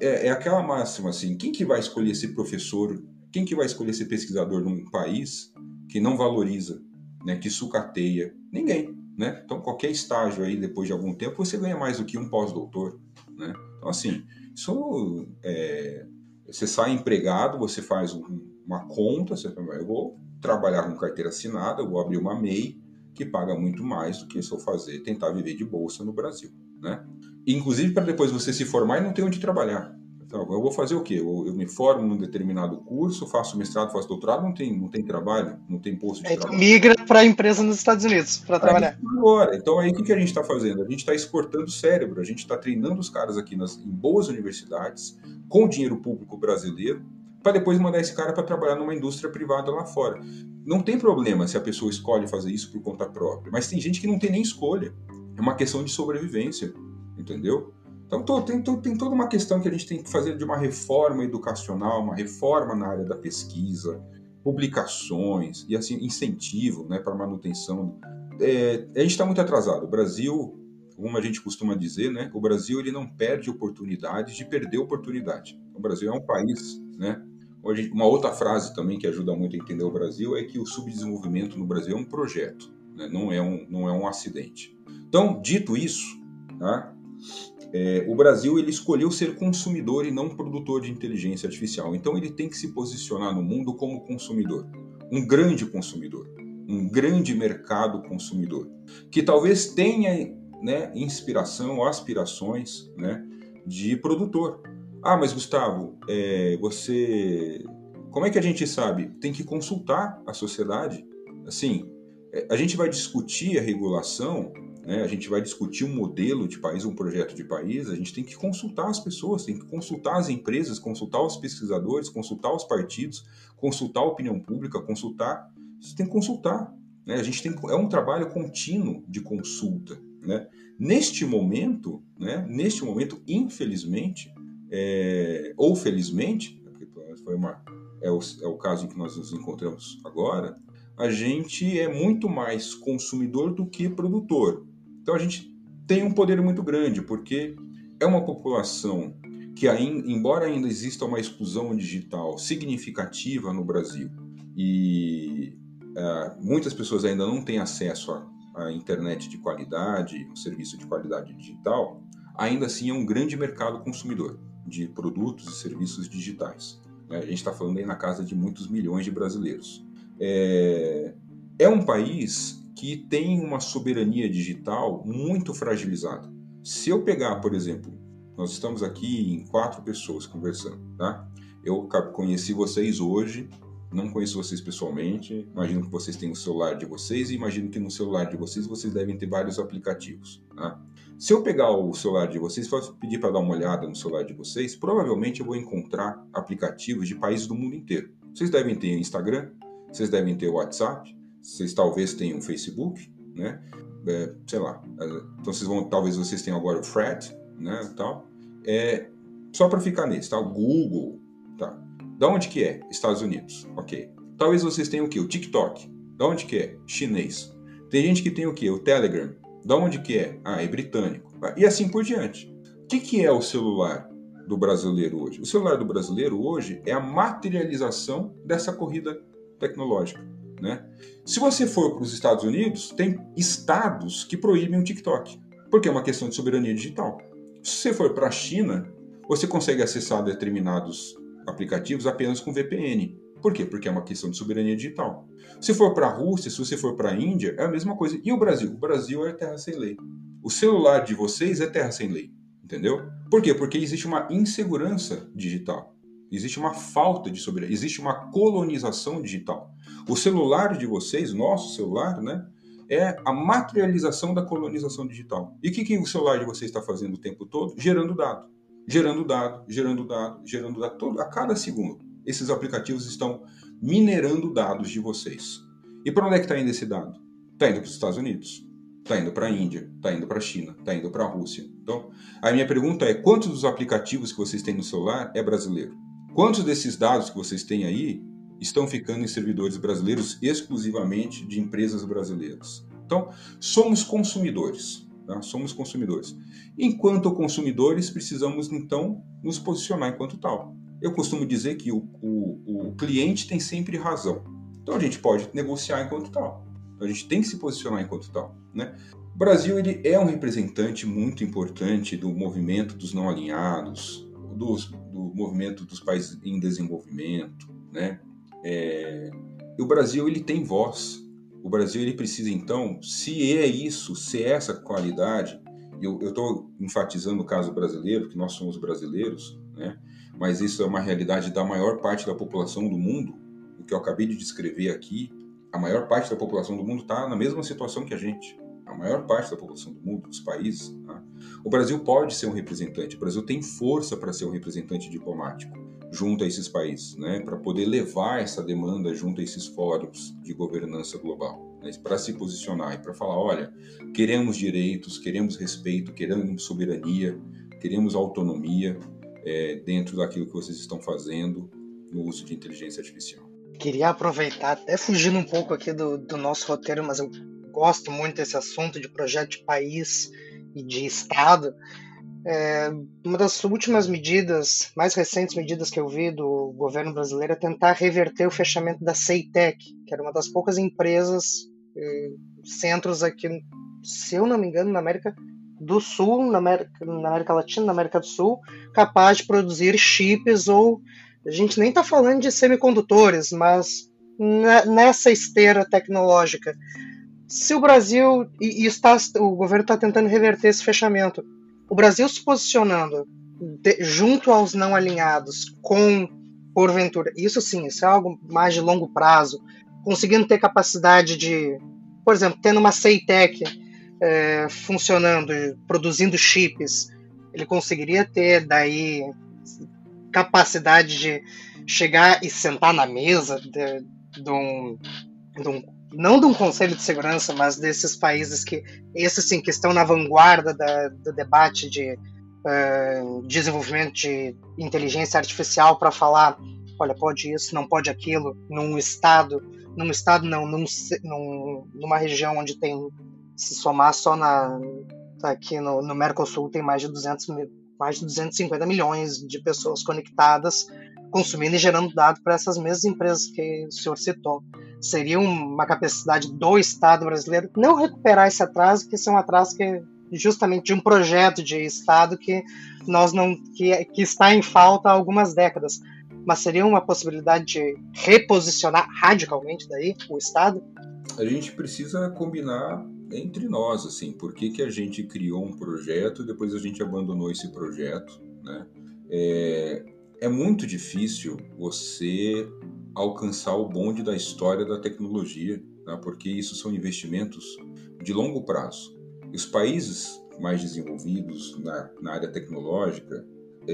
É, é, aquela máxima assim, quem que vai escolher ser professor, quem que vai escolher ser pesquisador num país que não valoriza, né, que sucateia? Ninguém, né? Então qualquer estágio aí depois de algum tempo você ganha mais do que um pós-doutor, né? Então assim, isso é, você sai empregado, você faz um, uma conta, você eu vou trabalhar com carteira assinada, eu vou abrir uma MEI que paga muito mais do que se eu fazer, tentar viver de bolsa no Brasil, né? Inclusive para depois você se formar e não ter onde trabalhar. Então, eu vou fazer o quê? Eu, eu, me formo num determinado curso, faço mestrado, faço doutorado, não tem, não tem trabalho, não tem posto de aí trabalho. Migra para a empresa nos Estados Unidos para trabalhar. Agora, então aí o que, que a gente está fazendo? A gente está exportando cérebro, a gente está treinando os caras aqui nas, em boas universidades, com dinheiro público brasileiro, para depois mandar esse cara para trabalhar numa indústria privada lá fora. Não tem problema se a pessoa escolhe fazer isso por conta própria, mas tem gente que não tem nem escolha. É uma questão de sobrevivência, entendeu? Então tem, tem toda uma questão que a gente tem que fazer de uma reforma educacional, uma reforma na área da pesquisa, publicações e assim incentivo né, para manutenção. É, a gente está muito atrasado. O Brasil, como a gente costuma dizer, né, o Brasil ele não perde oportunidade de perder oportunidade. O Brasil é um país, né? Uma outra frase também que ajuda muito a entender o Brasil é que o subdesenvolvimento no Brasil é um projeto, né? não, é um, não é um acidente. Então, dito isso, tá? É, o Brasil ele escolheu ser consumidor e não produtor de inteligência artificial. Então ele tem que se posicionar no mundo como consumidor, um grande consumidor, um grande mercado consumidor, que talvez tenha né, inspiração, aspirações né, de produtor. Ah, mas Gustavo, é, você, como é que a gente sabe? Tem que consultar a sociedade. Assim, é, a gente vai discutir a regulação né, a gente vai discutir um modelo de país, um projeto de país, a gente tem que consultar as pessoas, tem que consultar as empresas, consultar os pesquisadores, consultar os partidos, consultar a opinião pública, consultar. Você tem que consultar. Né? A gente tem, é um trabalho contínuo de consulta. Né? Neste momento, né, neste momento, infelizmente, é, ou felizmente, foi uma, é o, é o caso em que nós nos encontramos agora, a gente é muito mais consumidor do que produtor. Então a gente tem um poder muito grande, porque é uma população que, embora ainda exista uma exclusão digital significativa no Brasil e uh, muitas pessoas ainda não têm acesso à internet de qualidade, um serviço de qualidade digital, ainda assim é um grande mercado consumidor de produtos e serviços digitais. Né? A gente está falando aí na casa de muitos milhões de brasileiros. É, é um país que tem uma soberania digital muito fragilizada. Se eu pegar, por exemplo, nós estamos aqui em quatro pessoas conversando, tá? Eu conheci vocês hoje, não conheço vocês pessoalmente, imagino que vocês têm o celular de vocês e imagino que no celular de vocês vocês devem ter vários aplicativos, tá? Se eu pegar o celular de vocês e pedir para dar uma olhada no celular de vocês, provavelmente eu vou encontrar aplicativos de países do mundo inteiro. Vocês devem ter Instagram, vocês devem ter WhatsApp, vocês talvez tenham o Facebook, né? É, sei lá. É, então vocês vão, talvez vocês tenham agora o Fred, né? Tal. É só para ficar nesse, tá? O Google, tá? Da onde que é? Estados Unidos, ok. Talvez vocês tenham o que? O TikTok. Da onde que é? Chinês. Tem gente que tem o que? O Telegram. Da onde que é? Ah, é britânico. E assim por diante. O que, que é o celular do brasileiro hoje? O celular do brasileiro hoje é a materialização dessa corrida tecnológica. Né? Se você for para os Estados Unidos, tem estados que proíbem o TikTok, porque é uma questão de soberania digital. Se você for para a China, você consegue acessar determinados aplicativos apenas com VPN. Por quê? Porque é uma questão de soberania digital. Se for para a Rússia, se você for para a Índia, é a mesma coisa. E o Brasil? O Brasil é terra sem lei. O celular de vocês é terra sem lei. Entendeu? Por quê? Porque existe uma insegurança digital. Existe uma falta de soberania, existe uma colonização digital. O celular de vocês, nosso celular, né, é a materialização da colonização digital. E o que, que o celular de vocês está fazendo o tempo todo? Gerando dado. Gerando dado, gerando dado, gerando dado. Todo, a cada segundo, esses aplicativos estão minerando dados de vocês. E para onde é que está indo esse dado? Está indo para os Estados Unidos, está indo para a Índia, está indo para a China, está indo para a Rússia. Então, a minha pergunta é: quantos dos aplicativos que vocês têm no celular é brasileiro? Quantos desses dados que vocês têm aí estão ficando em servidores brasileiros exclusivamente de empresas brasileiras? Então, somos consumidores. Tá? Somos consumidores. Enquanto consumidores, precisamos então nos posicionar enquanto tal. Eu costumo dizer que o, o, o cliente tem sempre razão. Então a gente pode negociar enquanto tal. Então, a gente tem que se posicionar enquanto tal. Né? O Brasil ele é um representante muito importante do movimento dos não alinhados, dos, do movimento dos países em desenvolvimento, né? É, e o Brasil ele tem voz. O Brasil ele precisa então, se é isso, se é essa qualidade, eu estou enfatizando o caso brasileiro, que nós somos brasileiros, né? Mas isso é uma realidade da maior parte da população do mundo. O que eu acabei de descrever aqui, a maior parte da população do mundo está na mesma situação que a gente a maior parte da população do mundo, dos países, tá? o Brasil pode ser um representante, o Brasil tem força para ser um representante diplomático. Junto a esses países, né, para poder levar essa demanda junto a esses fóruns de governança global, né, para se posicionar e para falar, olha, queremos direitos, queremos respeito, queremos soberania, queremos autonomia é, dentro daquilo que vocês estão fazendo no uso de inteligência artificial. Queria aproveitar, até fugindo um pouco aqui do, do nosso roteiro, mas eu gosto muito desse assunto de projeto de país e de Estado. É, uma das últimas medidas, mais recentes medidas que eu vi do governo brasileiro é tentar reverter o fechamento da Ceitec, que era uma das poucas empresas, eh, centros aqui, se eu não me engano, na América do Sul, na América, na América Latina, na América do Sul, capaz de produzir chips ou a gente nem está falando de semicondutores, mas nessa esteira tecnológica. Se o Brasil e, e está, o governo está tentando reverter esse fechamento, o Brasil se posicionando de, junto aos não alinhados, com porventura, isso sim, isso é algo mais de longo prazo, conseguindo ter capacidade de, por exemplo, tendo uma Ceitec é, funcionando, produzindo chips, ele conseguiria ter daí capacidade de chegar e sentar na mesa de, de, um, de um, não de um conselho de segurança, mas desses países que, esses sim, que estão na vanguarda da, do debate de uh, desenvolvimento de inteligência artificial para falar, olha, pode isso, não pode aquilo, num estado, num estado não, num, num, numa região onde tem, se somar só na, aqui no, no Mercosul tem mais de 200 mil, mais de 250 milhões de pessoas conectadas, consumindo e gerando dados para essas mesmas empresas que o senhor citou. Seria uma capacidade do Estado brasileiro não recuperar esse atraso, que esse é um atraso que é justamente de um projeto de Estado que nós não que, que está em falta há algumas décadas. Mas seria uma possibilidade de reposicionar radicalmente daí o Estado? A gente precisa combinar entre nós, assim, por que, que a gente criou um projeto e depois a gente abandonou esse projeto, né? É, é muito difícil você alcançar o bonde da história da tecnologia, né? porque isso são investimentos de longo prazo. Os países mais desenvolvidos na, na área tecnológica, é,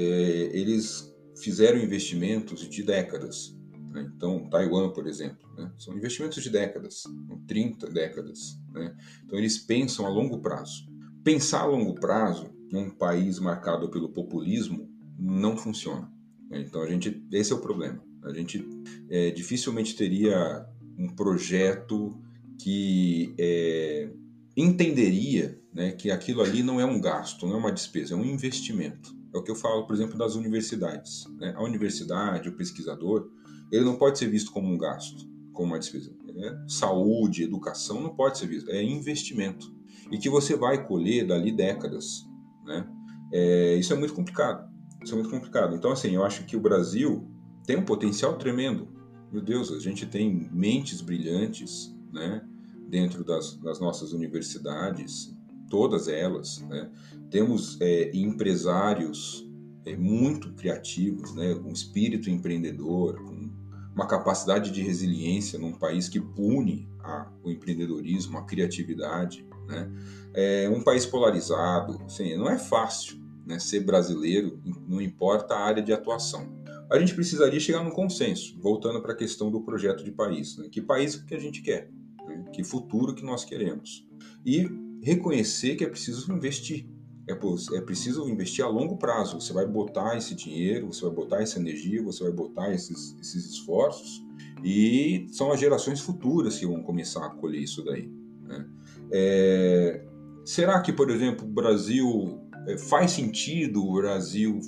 eles fizeram investimentos de décadas. Né? Então, Taiwan, por exemplo, né? são investimentos de décadas, 30 décadas. Né? Então, eles pensam a longo prazo. Pensar a longo prazo num país marcado pelo populismo não funciona. Né? Então, a gente, esse é o problema. A gente é, dificilmente teria um projeto que é, entenderia né, que aquilo ali não é um gasto, não é uma despesa, é um investimento. É o que eu falo, por exemplo, das universidades. Né? A universidade, o pesquisador, ele não pode ser visto como um gasto, como uma despesa. É, saúde, educação não pode ser visto, é investimento. E que você vai colher dali décadas. Né? É, isso é muito complicado. Isso é muito complicado. Então, assim, eu acho que o Brasil tem um potencial tremendo. Meu Deus, a gente tem mentes brilhantes né, dentro das, das nossas universidades, todas elas. Né? Temos é, empresários é, muito criativos, né, com espírito empreendedor, com uma capacidade de resiliência num país que pune a, o empreendedorismo, a criatividade, né? É um país polarizado, assim, não é fácil né, ser brasileiro, não importa a área de atuação. A gente precisaria chegar num consenso, voltando para a questão do projeto de país. Né? Que país que a gente quer? Né? Que futuro que nós queremos? E reconhecer que é preciso investir é, é preciso investir a longo prazo. Você vai botar esse dinheiro, você vai botar essa energia, você vai botar esses, esses esforços e são as gerações futuras que vão começar a colher isso daí. Né? É, será que, por exemplo, o Brasil faz sentido o Brasil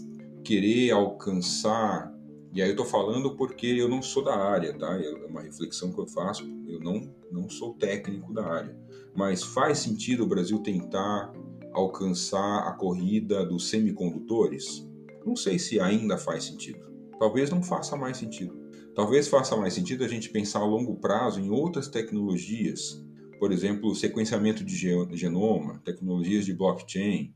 querer alcançar? E aí eu estou falando porque eu não sou da área, tá? É uma reflexão que eu faço. Eu não não sou técnico da área, mas faz sentido o Brasil tentar alcançar a corrida dos semicondutores? Não sei se ainda faz sentido. Talvez não faça mais sentido. Talvez faça mais sentido a gente pensar a longo prazo em outras tecnologias, por exemplo, sequenciamento de genoma, tecnologias de blockchain,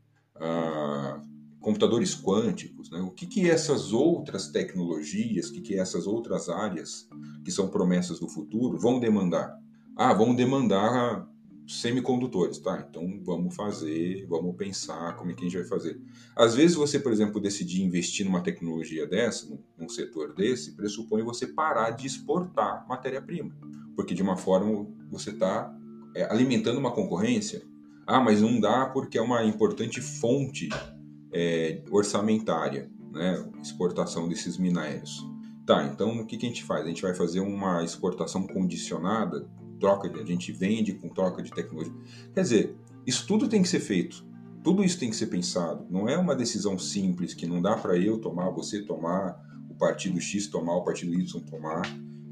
computadores quânticos. Né? O que, que essas outras tecnologias, o que, que essas outras áreas que são promessas do futuro vão demandar? Ah, vão demandar semicondutores, tá? Então vamos fazer, vamos pensar como é que a gente vai fazer. Às vezes você, por exemplo, decidir investir numa tecnologia dessa, num, num setor desse, pressupõe você parar de exportar matéria-prima, porque de uma forma você está é, alimentando uma concorrência. Ah, mas não dá porque é uma importante fonte é, orçamentária, né? Exportação desses minérios. Tá, então o que, que a gente faz? A gente vai fazer uma exportação condicionada troca de, a gente vende com troca de tecnologia. Quer dizer, isso tudo tem que ser feito. Tudo isso tem que ser pensado. Não é uma decisão simples que não dá para eu tomar, você tomar, o partido X tomar, o partido Y tomar.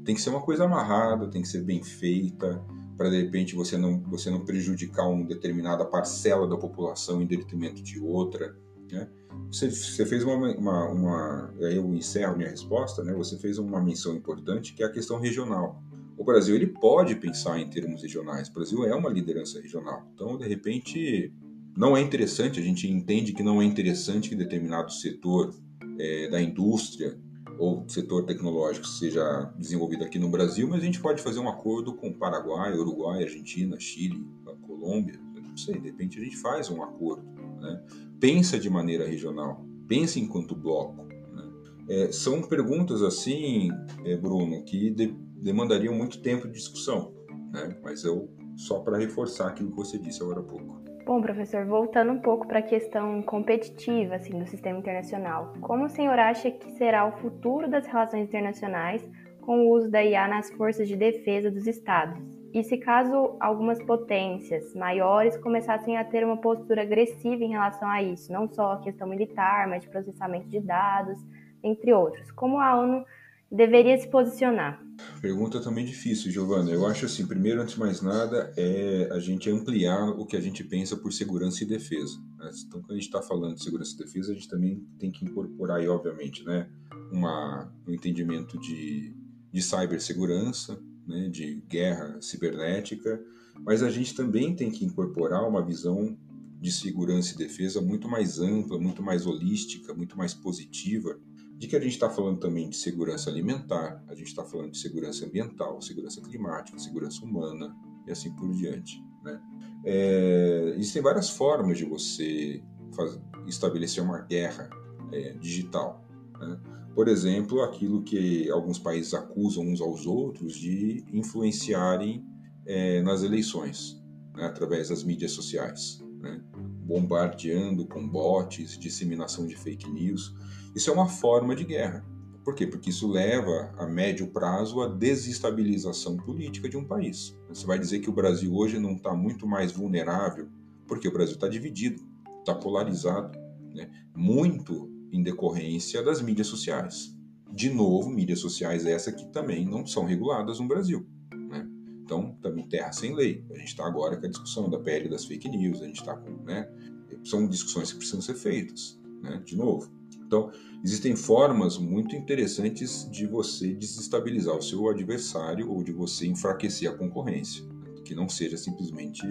Tem que ser uma coisa amarrada, tem que ser bem feita, para de repente você não, você não prejudicar uma determinada parcela da população em detrimento de outra. Né? Você, você fez uma, uma, uma, eu encerro minha resposta, né? Você fez uma menção importante que é a questão regional o Brasil ele pode pensar em termos regionais. O Brasil é uma liderança regional. Então, de repente, não é interessante, a gente entende que não é interessante que determinado setor é, da indústria ou setor tecnológico seja desenvolvido aqui no Brasil, mas a gente pode fazer um acordo com Paraguai, Uruguai, Argentina, Chile, Colômbia, não sei, de repente a gente faz um acordo. Né? Pensa de maneira regional, pensa enquanto bloco. Né? É, são perguntas assim, é, Bruno, que de, demandariam muito tempo de discussão, né? Mas eu só para reforçar aquilo que você disse agora há pouco. Bom, professor, voltando um pouco para a questão competitiva assim do sistema internacional, como o senhor acha que será o futuro das relações internacionais com o uso da IA nas forças de defesa dos estados? E se caso algumas potências maiores começassem a ter uma postura agressiva em relação a isso, não só a questão militar, mas de processamento de dados, entre outros, como a ONU deveria se posicionar? Pergunta também difícil, Giovana. Eu acho assim, primeiro, antes de mais nada, é a gente ampliar o que a gente pensa por segurança e defesa. Né? Então, quando a gente está falando de segurança e defesa, a gente também tem que incorporar aí, obviamente, né, uma, um entendimento de, de cibersegurança, né, de guerra cibernética, mas a gente também tem que incorporar uma visão de segurança e defesa muito mais ampla, muito mais holística, muito mais positiva, de que a gente está falando também de segurança alimentar, a gente está falando de segurança ambiental, segurança climática, segurança humana e assim por diante. Né? É, existem várias formas de você fazer, estabelecer uma guerra é, digital. Né? Por exemplo, aquilo que alguns países acusam uns aos outros de influenciarem é, nas eleições, né? através das mídias sociais, né? Bombardeando com bots, disseminação de fake news. Isso é uma forma de guerra. Por quê? Porque isso leva a médio prazo à desestabilização política de um país. Você vai dizer que o Brasil hoje não está muito mais vulnerável, porque o Brasil está dividido, está polarizado, né? muito em decorrência das mídias sociais. De novo, mídias sociais essas que também não são reguladas no Brasil. Então, também terra sem lei. A gente está agora com a discussão da pele das fake news, a gente está com. Né? São discussões que precisam ser feitas, né? de novo. Então, existem formas muito interessantes de você desestabilizar o seu adversário ou de você enfraquecer a concorrência, que não seja simplesmente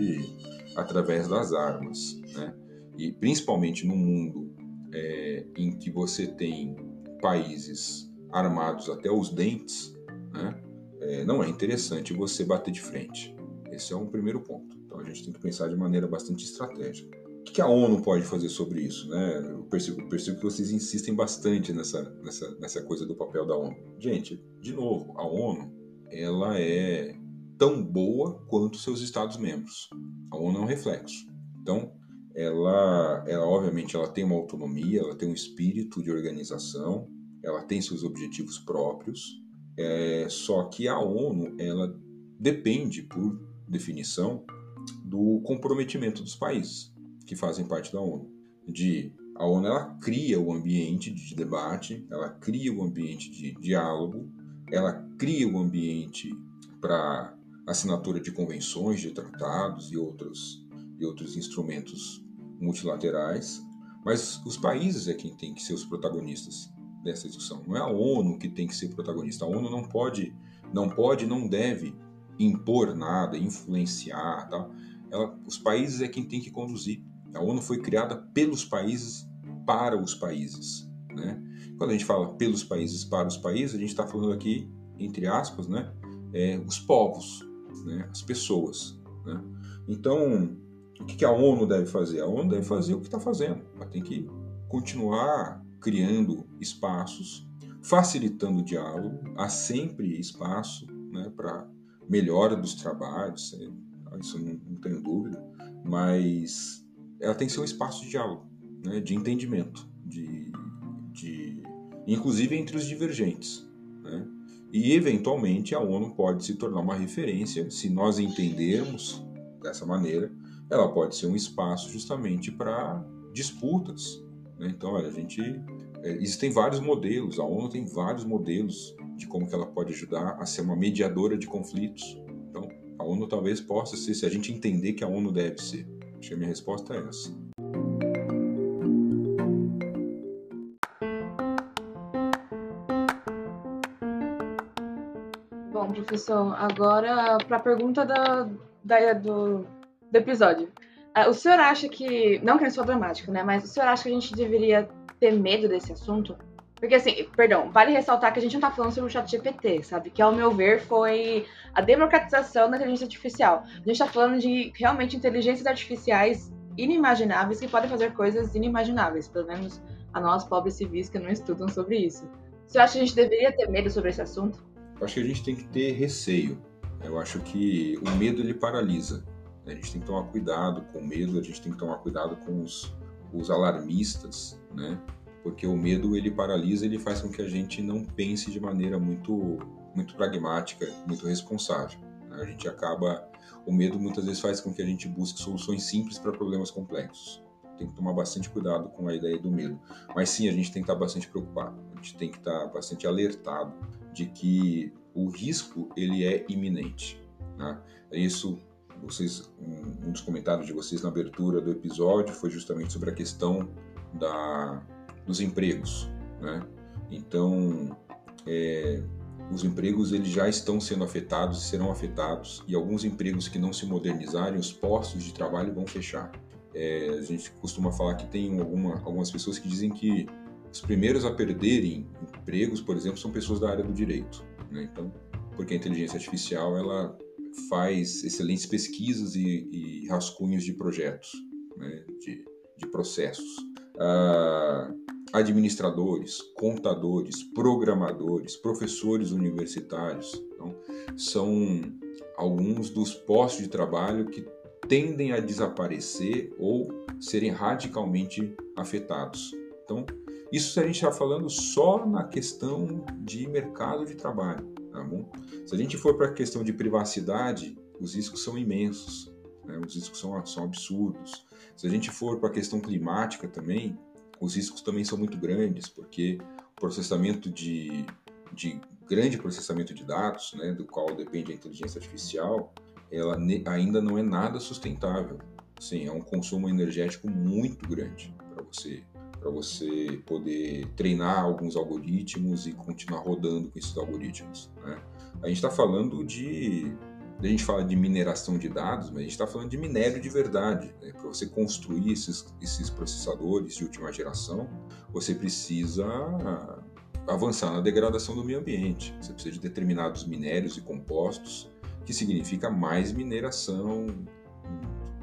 através das armas. Né? E principalmente no mundo é, em que você tem países armados até os dentes, né? É, não é interessante você bater de frente. Esse é um primeiro ponto. Então a gente tem que pensar de maneira bastante estratégica. O que a ONU pode fazer sobre isso? Né? Eu percebo, percebo que vocês insistem bastante nessa, nessa, nessa coisa do papel da ONU. Gente, de novo, a ONU ela é tão boa quanto seus Estados-membros. A ONU é um reflexo. Então, ela, ela obviamente ela tem uma autonomia, ela tem um espírito de organização, ela tem seus objetivos próprios. É, só que a ONU ela depende, por definição, do comprometimento dos países que fazem parte da ONU. De a ONU ela cria o ambiente de debate, ela cria o ambiente de diálogo, ela cria o ambiente para assinatura de convenções, de tratados e outros e outros instrumentos multilaterais, mas os países é quem tem que ser os protagonistas dessa discussão. Não é a ONU que tem que ser protagonista. A ONU não pode, não pode, não deve impor nada, influenciar, tal. Ela, os países é quem tem que conduzir. A ONU foi criada pelos países para os países. Né? Quando a gente fala pelos países para os países, a gente está falando aqui, entre aspas, né, é, os povos, né, as pessoas. Né? Então, o que a ONU deve fazer? A ONU deve fazer o que está fazendo. Ela tem que continuar criando espaços, facilitando o diálogo. Há sempre espaço né, para melhora dos trabalhos, é, isso não, não tenho dúvida, mas ela tem que ser um espaço de diálogo, né, de entendimento, de, de, inclusive entre os divergentes. Né? E, eventualmente, a ONU pode se tornar uma referência, se nós entendermos dessa maneira, ela pode ser um espaço justamente para disputas. Né? Então, olha, a gente. É, existem vários modelos, a ONU tem vários modelos de como que ela pode ajudar a ser uma mediadora de conflitos. Então, a ONU talvez possa ser, se a gente entender que a ONU deve ser. Acho que a minha resposta é essa. Bom, professor, agora para a pergunta da, da, do, do episódio. Uh, o senhor acha que, não que eu sou dramático, né, mas o senhor acha que a gente deveria ter medo desse assunto? Porque, assim, perdão, vale ressaltar que a gente não tá falando sobre o chat GPT, sabe? Que, ao meu ver, foi a democratização da inteligência artificial. A gente tá falando de, realmente, inteligências artificiais inimagináveis que podem fazer coisas inimagináveis. Pelo menos a nós, pobres civis, que não estudam sobre isso. Você acha que a gente deveria ter medo sobre esse assunto? Eu acho que a gente tem que ter receio. Eu acho que o medo, ele paralisa. A gente tem que tomar cuidado com o medo, a gente tem que tomar cuidado com os, os alarmistas, né? porque o medo ele paralisa, ele faz com que a gente não pense de maneira muito muito pragmática, muito responsável. Né? A gente acaba o medo muitas vezes faz com que a gente busque soluções simples para problemas complexos. Tem que tomar bastante cuidado com a ideia do medo. Mas sim, a gente tem que estar bastante preocupado. A gente tem que estar bastante alertado de que o risco ele é iminente. Né? Isso vocês um, um dos comentários de vocês na abertura do episódio foi justamente sobre a questão da dos empregos, né? Então, é, os empregos eles já estão sendo afetados e serão afetados e alguns empregos que não se modernizarem, os postos de trabalho vão fechar. É, a gente costuma falar que tem alguma, algumas pessoas que dizem que os primeiros a perderem empregos, por exemplo, são pessoas da área do direito. Né? Então, porque a inteligência artificial ela faz excelentes pesquisas e, e rascunhos de projetos, né? de, de processos. Ah, administradores, contadores, programadores, professores universitários. Então, são alguns dos postos de trabalho que tendem a desaparecer ou serem radicalmente afetados. Então, isso a gente está falando só na questão de mercado de trabalho, tá? Se a gente for para a questão de privacidade, os riscos são imensos, né? os riscos são, são absurdos. Se a gente for para a questão climática também, os riscos também são muito grandes, porque o processamento de, de grande processamento de dados, né, do qual depende a inteligência artificial, ela ainda não é nada sustentável. Sim, é um consumo energético muito grande para você para você poder treinar alguns algoritmos e continuar rodando com esses algoritmos. Né? A gente está falando de a gente fala de mineração de dados, mas a gente está falando de minério de verdade. Né? Para você construir esses, esses processadores de última geração, você precisa avançar na degradação do meio ambiente. Você precisa de determinados minérios e compostos, que significa mais mineração,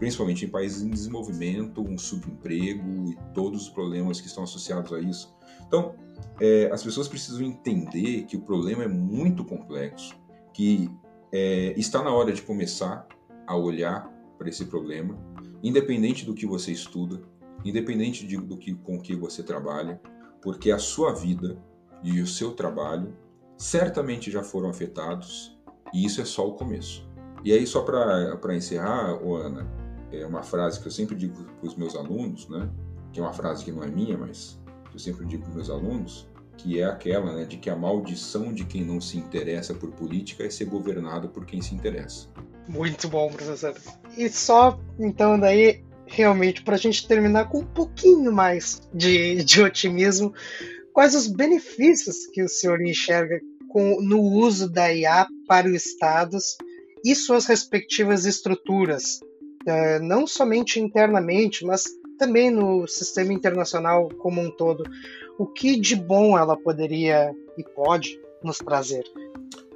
principalmente em países em desenvolvimento, um subemprego e todos os problemas que estão associados a isso. Então, é, as pessoas precisam entender que o problema é muito complexo, que é, está na hora de começar a olhar para esse problema, independente do que você estuda, independente de, do que com que você trabalha, porque a sua vida e o seu trabalho certamente já foram afetados e isso é só o começo. E aí, só para encerrar, Ana, é uma frase que eu sempre digo para os meus alunos, né? que é uma frase que não é minha, mas que eu sempre digo para os meus alunos, que é aquela né, de que a maldição de quem não se interessa por política é ser governado por quem se interessa. Muito bom, professor. E só, então, daí, realmente, para a gente terminar com um pouquinho mais de, de otimismo, quais os benefícios que o senhor enxerga com, no uso da IA para os estados e suas respectivas estruturas, é, não somente internamente, mas também no sistema internacional como um todo o que de bom ela poderia e pode nos trazer?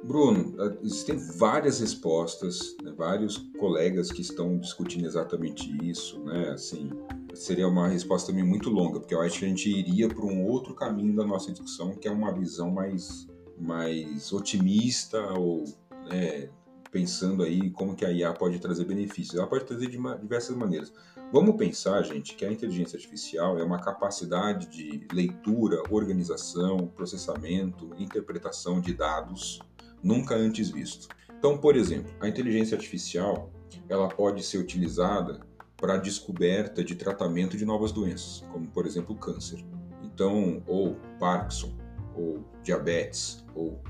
Bruno, existem várias respostas, né? vários colegas que estão discutindo exatamente isso, né? Assim, seria uma resposta também muito longa, porque eu acho que a gente iria para um outro caminho da nossa discussão, que é uma visão mais, mais otimista ou né, pensando aí como que a IA pode trazer benefícios. Ela pode trazer de diversas maneiras. Vamos pensar, gente, que a inteligência artificial é uma capacidade de leitura, organização, processamento, interpretação de dados nunca antes visto. Então, por exemplo, a inteligência artificial ela pode ser utilizada para descoberta de tratamento de novas doenças, como por exemplo o câncer. Então, ou Parkinson, ou diabetes, ou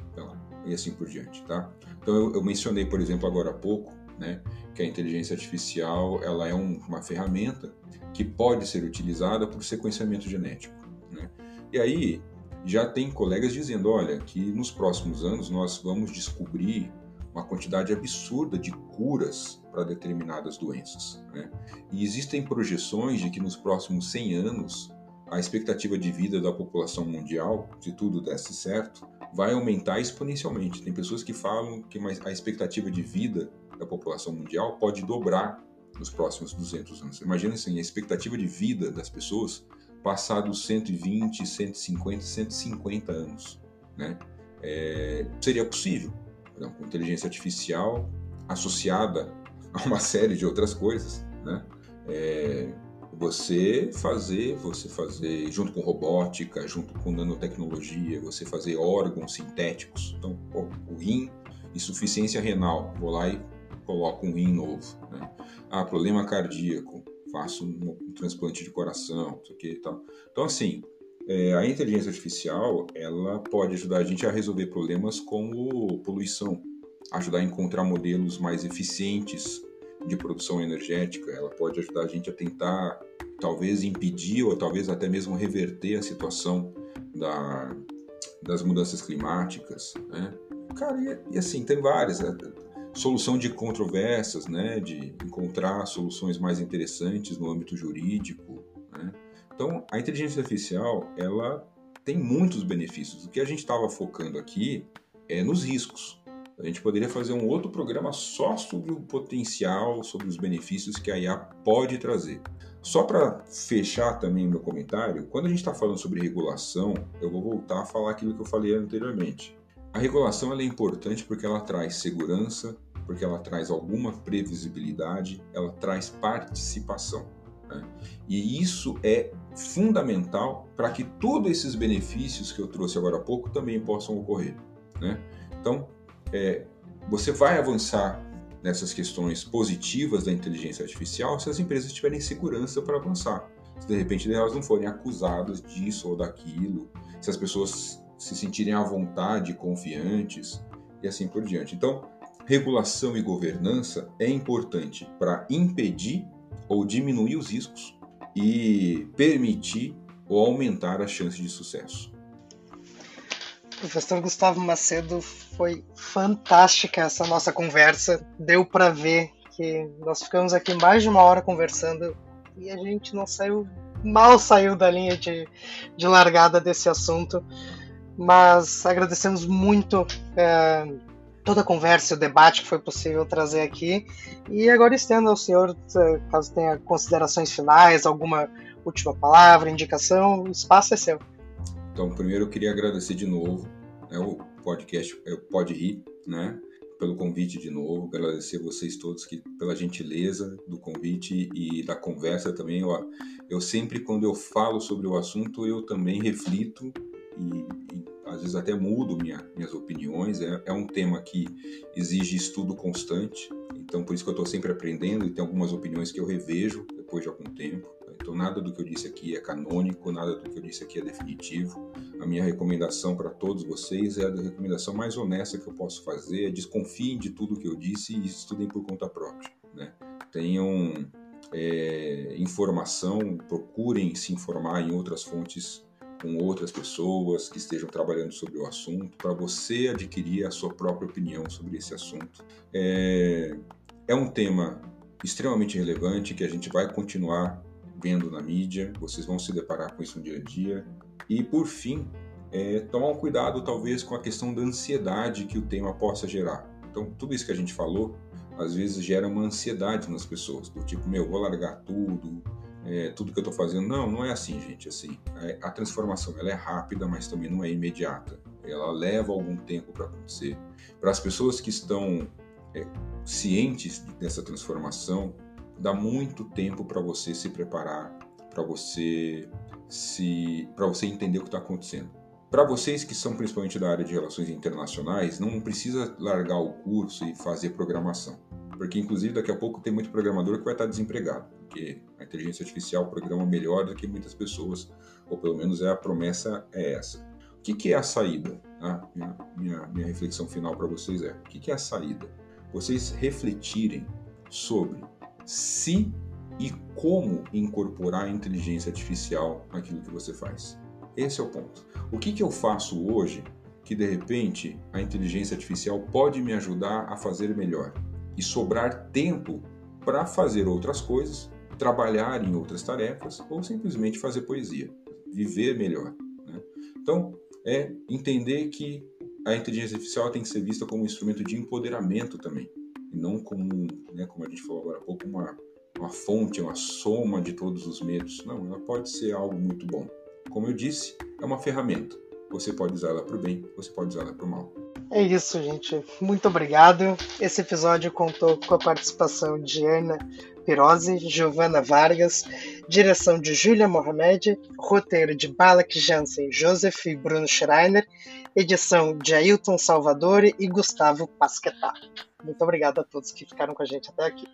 e assim por diante, tá? Então eu, eu, mencionei, por exemplo, agora há pouco, né, que a inteligência artificial ela é um, uma ferramenta que pode ser utilizada o sequenciamento genético. Né? E aí já tem colegas dizendo, olha, que nos próximos anos nós vamos descobrir uma quantidade absurda de curas para determinadas doenças. Né? E existem projeções de que nos próximos 100 anos a expectativa de vida da população mundial, se tudo desse certo, vai aumentar exponencialmente. Tem pessoas que falam que a expectativa de vida da população mundial pode dobrar nos próximos 200 anos. Imagina assim, a expectativa de vida das pessoas passar dos 120, 150, 150 anos. Né? É, seria possível, então, com inteligência artificial associada a uma série de outras coisas, né? É, você fazer, você fazer junto com robótica, junto com nanotecnologia, você fazer órgãos sintéticos. Então, o rim, insuficiência renal, vou lá e coloco um rim novo. Né? Ah, problema cardíaco, faço um, um transplante de coração, isso aqui e tal. Então, assim, é, a inteligência artificial, ela pode ajudar a gente a resolver problemas como poluição, ajudar a encontrar modelos mais eficientes de produção energética, ela pode ajudar a gente a tentar, talvez, impedir ou talvez até mesmo reverter a situação da, das mudanças climáticas, né? Cara, e, e assim, tem várias. Né? Solução de controvérsias, né? De encontrar soluções mais interessantes no âmbito jurídico, né? Então, a inteligência artificial, ela tem muitos benefícios. O que a gente estava focando aqui é nos riscos. A gente poderia fazer um outro programa só sobre o potencial, sobre os benefícios que a IA pode trazer. Só para fechar também meu comentário, quando a gente está falando sobre regulação, eu vou voltar a falar aquilo que eu falei anteriormente. A regulação é importante porque ela traz segurança, porque ela traz alguma previsibilidade, ela traz participação. Né? E isso é fundamental para que todos esses benefícios que eu trouxe agora há pouco também possam ocorrer. Né? Então, é, você vai avançar nessas questões positivas da inteligência artificial se as empresas tiverem segurança para avançar. Se de repente elas não forem acusadas disso ou daquilo, se as pessoas se sentirem à vontade, confiantes e assim por diante. Então, regulação e governança é importante para impedir ou diminuir os riscos e permitir ou aumentar as chances de sucesso. Professor Gustavo Macedo, foi fantástica essa nossa conversa. Deu para ver que nós ficamos aqui mais de uma hora conversando e a gente não saiu, mal saiu da linha de, de largada desse assunto. Mas agradecemos muito é, toda a conversa e o debate que foi possível trazer aqui. E agora estendo ao senhor, é, caso tenha considerações finais, alguma última palavra, indicação, o espaço é seu. Então, primeiro eu queria agradecer de novo né, o podcast é, Pode Rir, né? Pelo convite de novo, agradecer vocês todos que, pela gentileza do convite e da conversa também. Eu, eu sempre, quando eu falo sobre o assunto, eu também reflito e, e às vezes até mudo minha, minhas opiniões. É, é um tema que exige estudo constante, então por isso que eu estou sempre aprendendo e tem algumas opiniões que eu revejo depois de algum tempo. Então, nada do que eu disse aqui é canônico, nada do que eu disse aqui é definitivo. A minha recomendação para todos vocês é a recomendação mais honesta que eu posso fazer: é desconfiem de tudo que eu disse e estudem por conta própria. Né? Tenham é, informação, procurem se informar em outras fontes com outras pessoas que estejam trabalhando sobre o assunto, para você adquirir a sua própria opinião sobre esse assunto. É, é um tema extremamente relevante que a gente vai continuar vendo na mídia, vocês vão se deparar com isso no dia a dia. E por fim, é tomar um cuidado talvez com a questão da ansiedade que o tema possa gerar. Então, tudo isso que a gente falou, às vezes gera uma ansiedade nas pessoas, do tipo, meu, vou largar tudo, é, tudo que eu estou fazendo. Não, não é assim, gente. Assim, a, a transformação ela é rápida, mas também não é imediata. Ela leva algum tempo para acontecer. Para as pessoas que estão é, cientes dessa transformação, dá muito tempo para você se preparar, para você se, para você entender o que está acontecendo. Para vocês que são principalmente da área de relações internacionais, não precisa largar o curso e fazer programação, porque inclusive daqui a pouco tem muito programador que vai estar desempregado, porque a inteligência artificial programa melhor do que muitas pessoas, ou pelo menos é a promessa é essa. O que, que é a saída? Ah, minha, minha, minha reflexão final para vocês é: o que, que é a saída? Vocês refletirem sobre se e como incorporar a inteligência artificial naquilo que você faz. Esse é o ponto. O que, que eu faço hoje que de repente a inteligência artificial pode me ajudar a fazer melhor e sobrar tempo para fazer outras coisas, trabalhar em outras tarefas ou simplesmente fazer poesia, viver melhor. Né? Então, é entender que a inteligência artificial tem que ser vista como um instrumento de empoderamento também, e não como, né, como a gente falou agora há pouco, uma, uma fonte, uma soma de todos os medos. Não, ela pode ser algo muito bom. Como eu disse, é uma ferramenta. Você pode usá-la para o bem, você pode usá-la para o mal. É isso, gente. Muito obrigado. Esse episódio contou com a participação de Ana Pirozzi, Giovana Vargas, direção de Júlia Mohamed, roteiro de Balak Jansen, Joseph e Bruno Schreiner, edição de Ailton Salvador e Gustavo Pasquetá. Muito obrigado a todos que ficaram com a gente até aqui.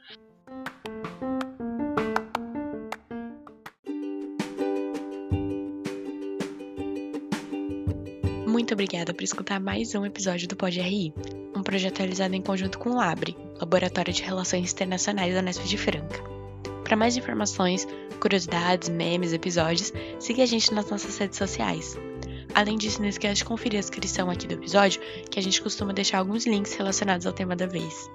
Muito obrigada por escutar mais um episódio do Pod RI, um projeto realizado em conjunto com o LABRE, Laboratório de Relações Internacionais da Unesp de Franca. Para mais informações, curiosidades, memes, episódios, siga a gente nas nossas redes sociais. Além disso, não esqueça de conferir a descrição aqui do episódio, que a gente costuma deixar alguns links relacionados ao tema da vez.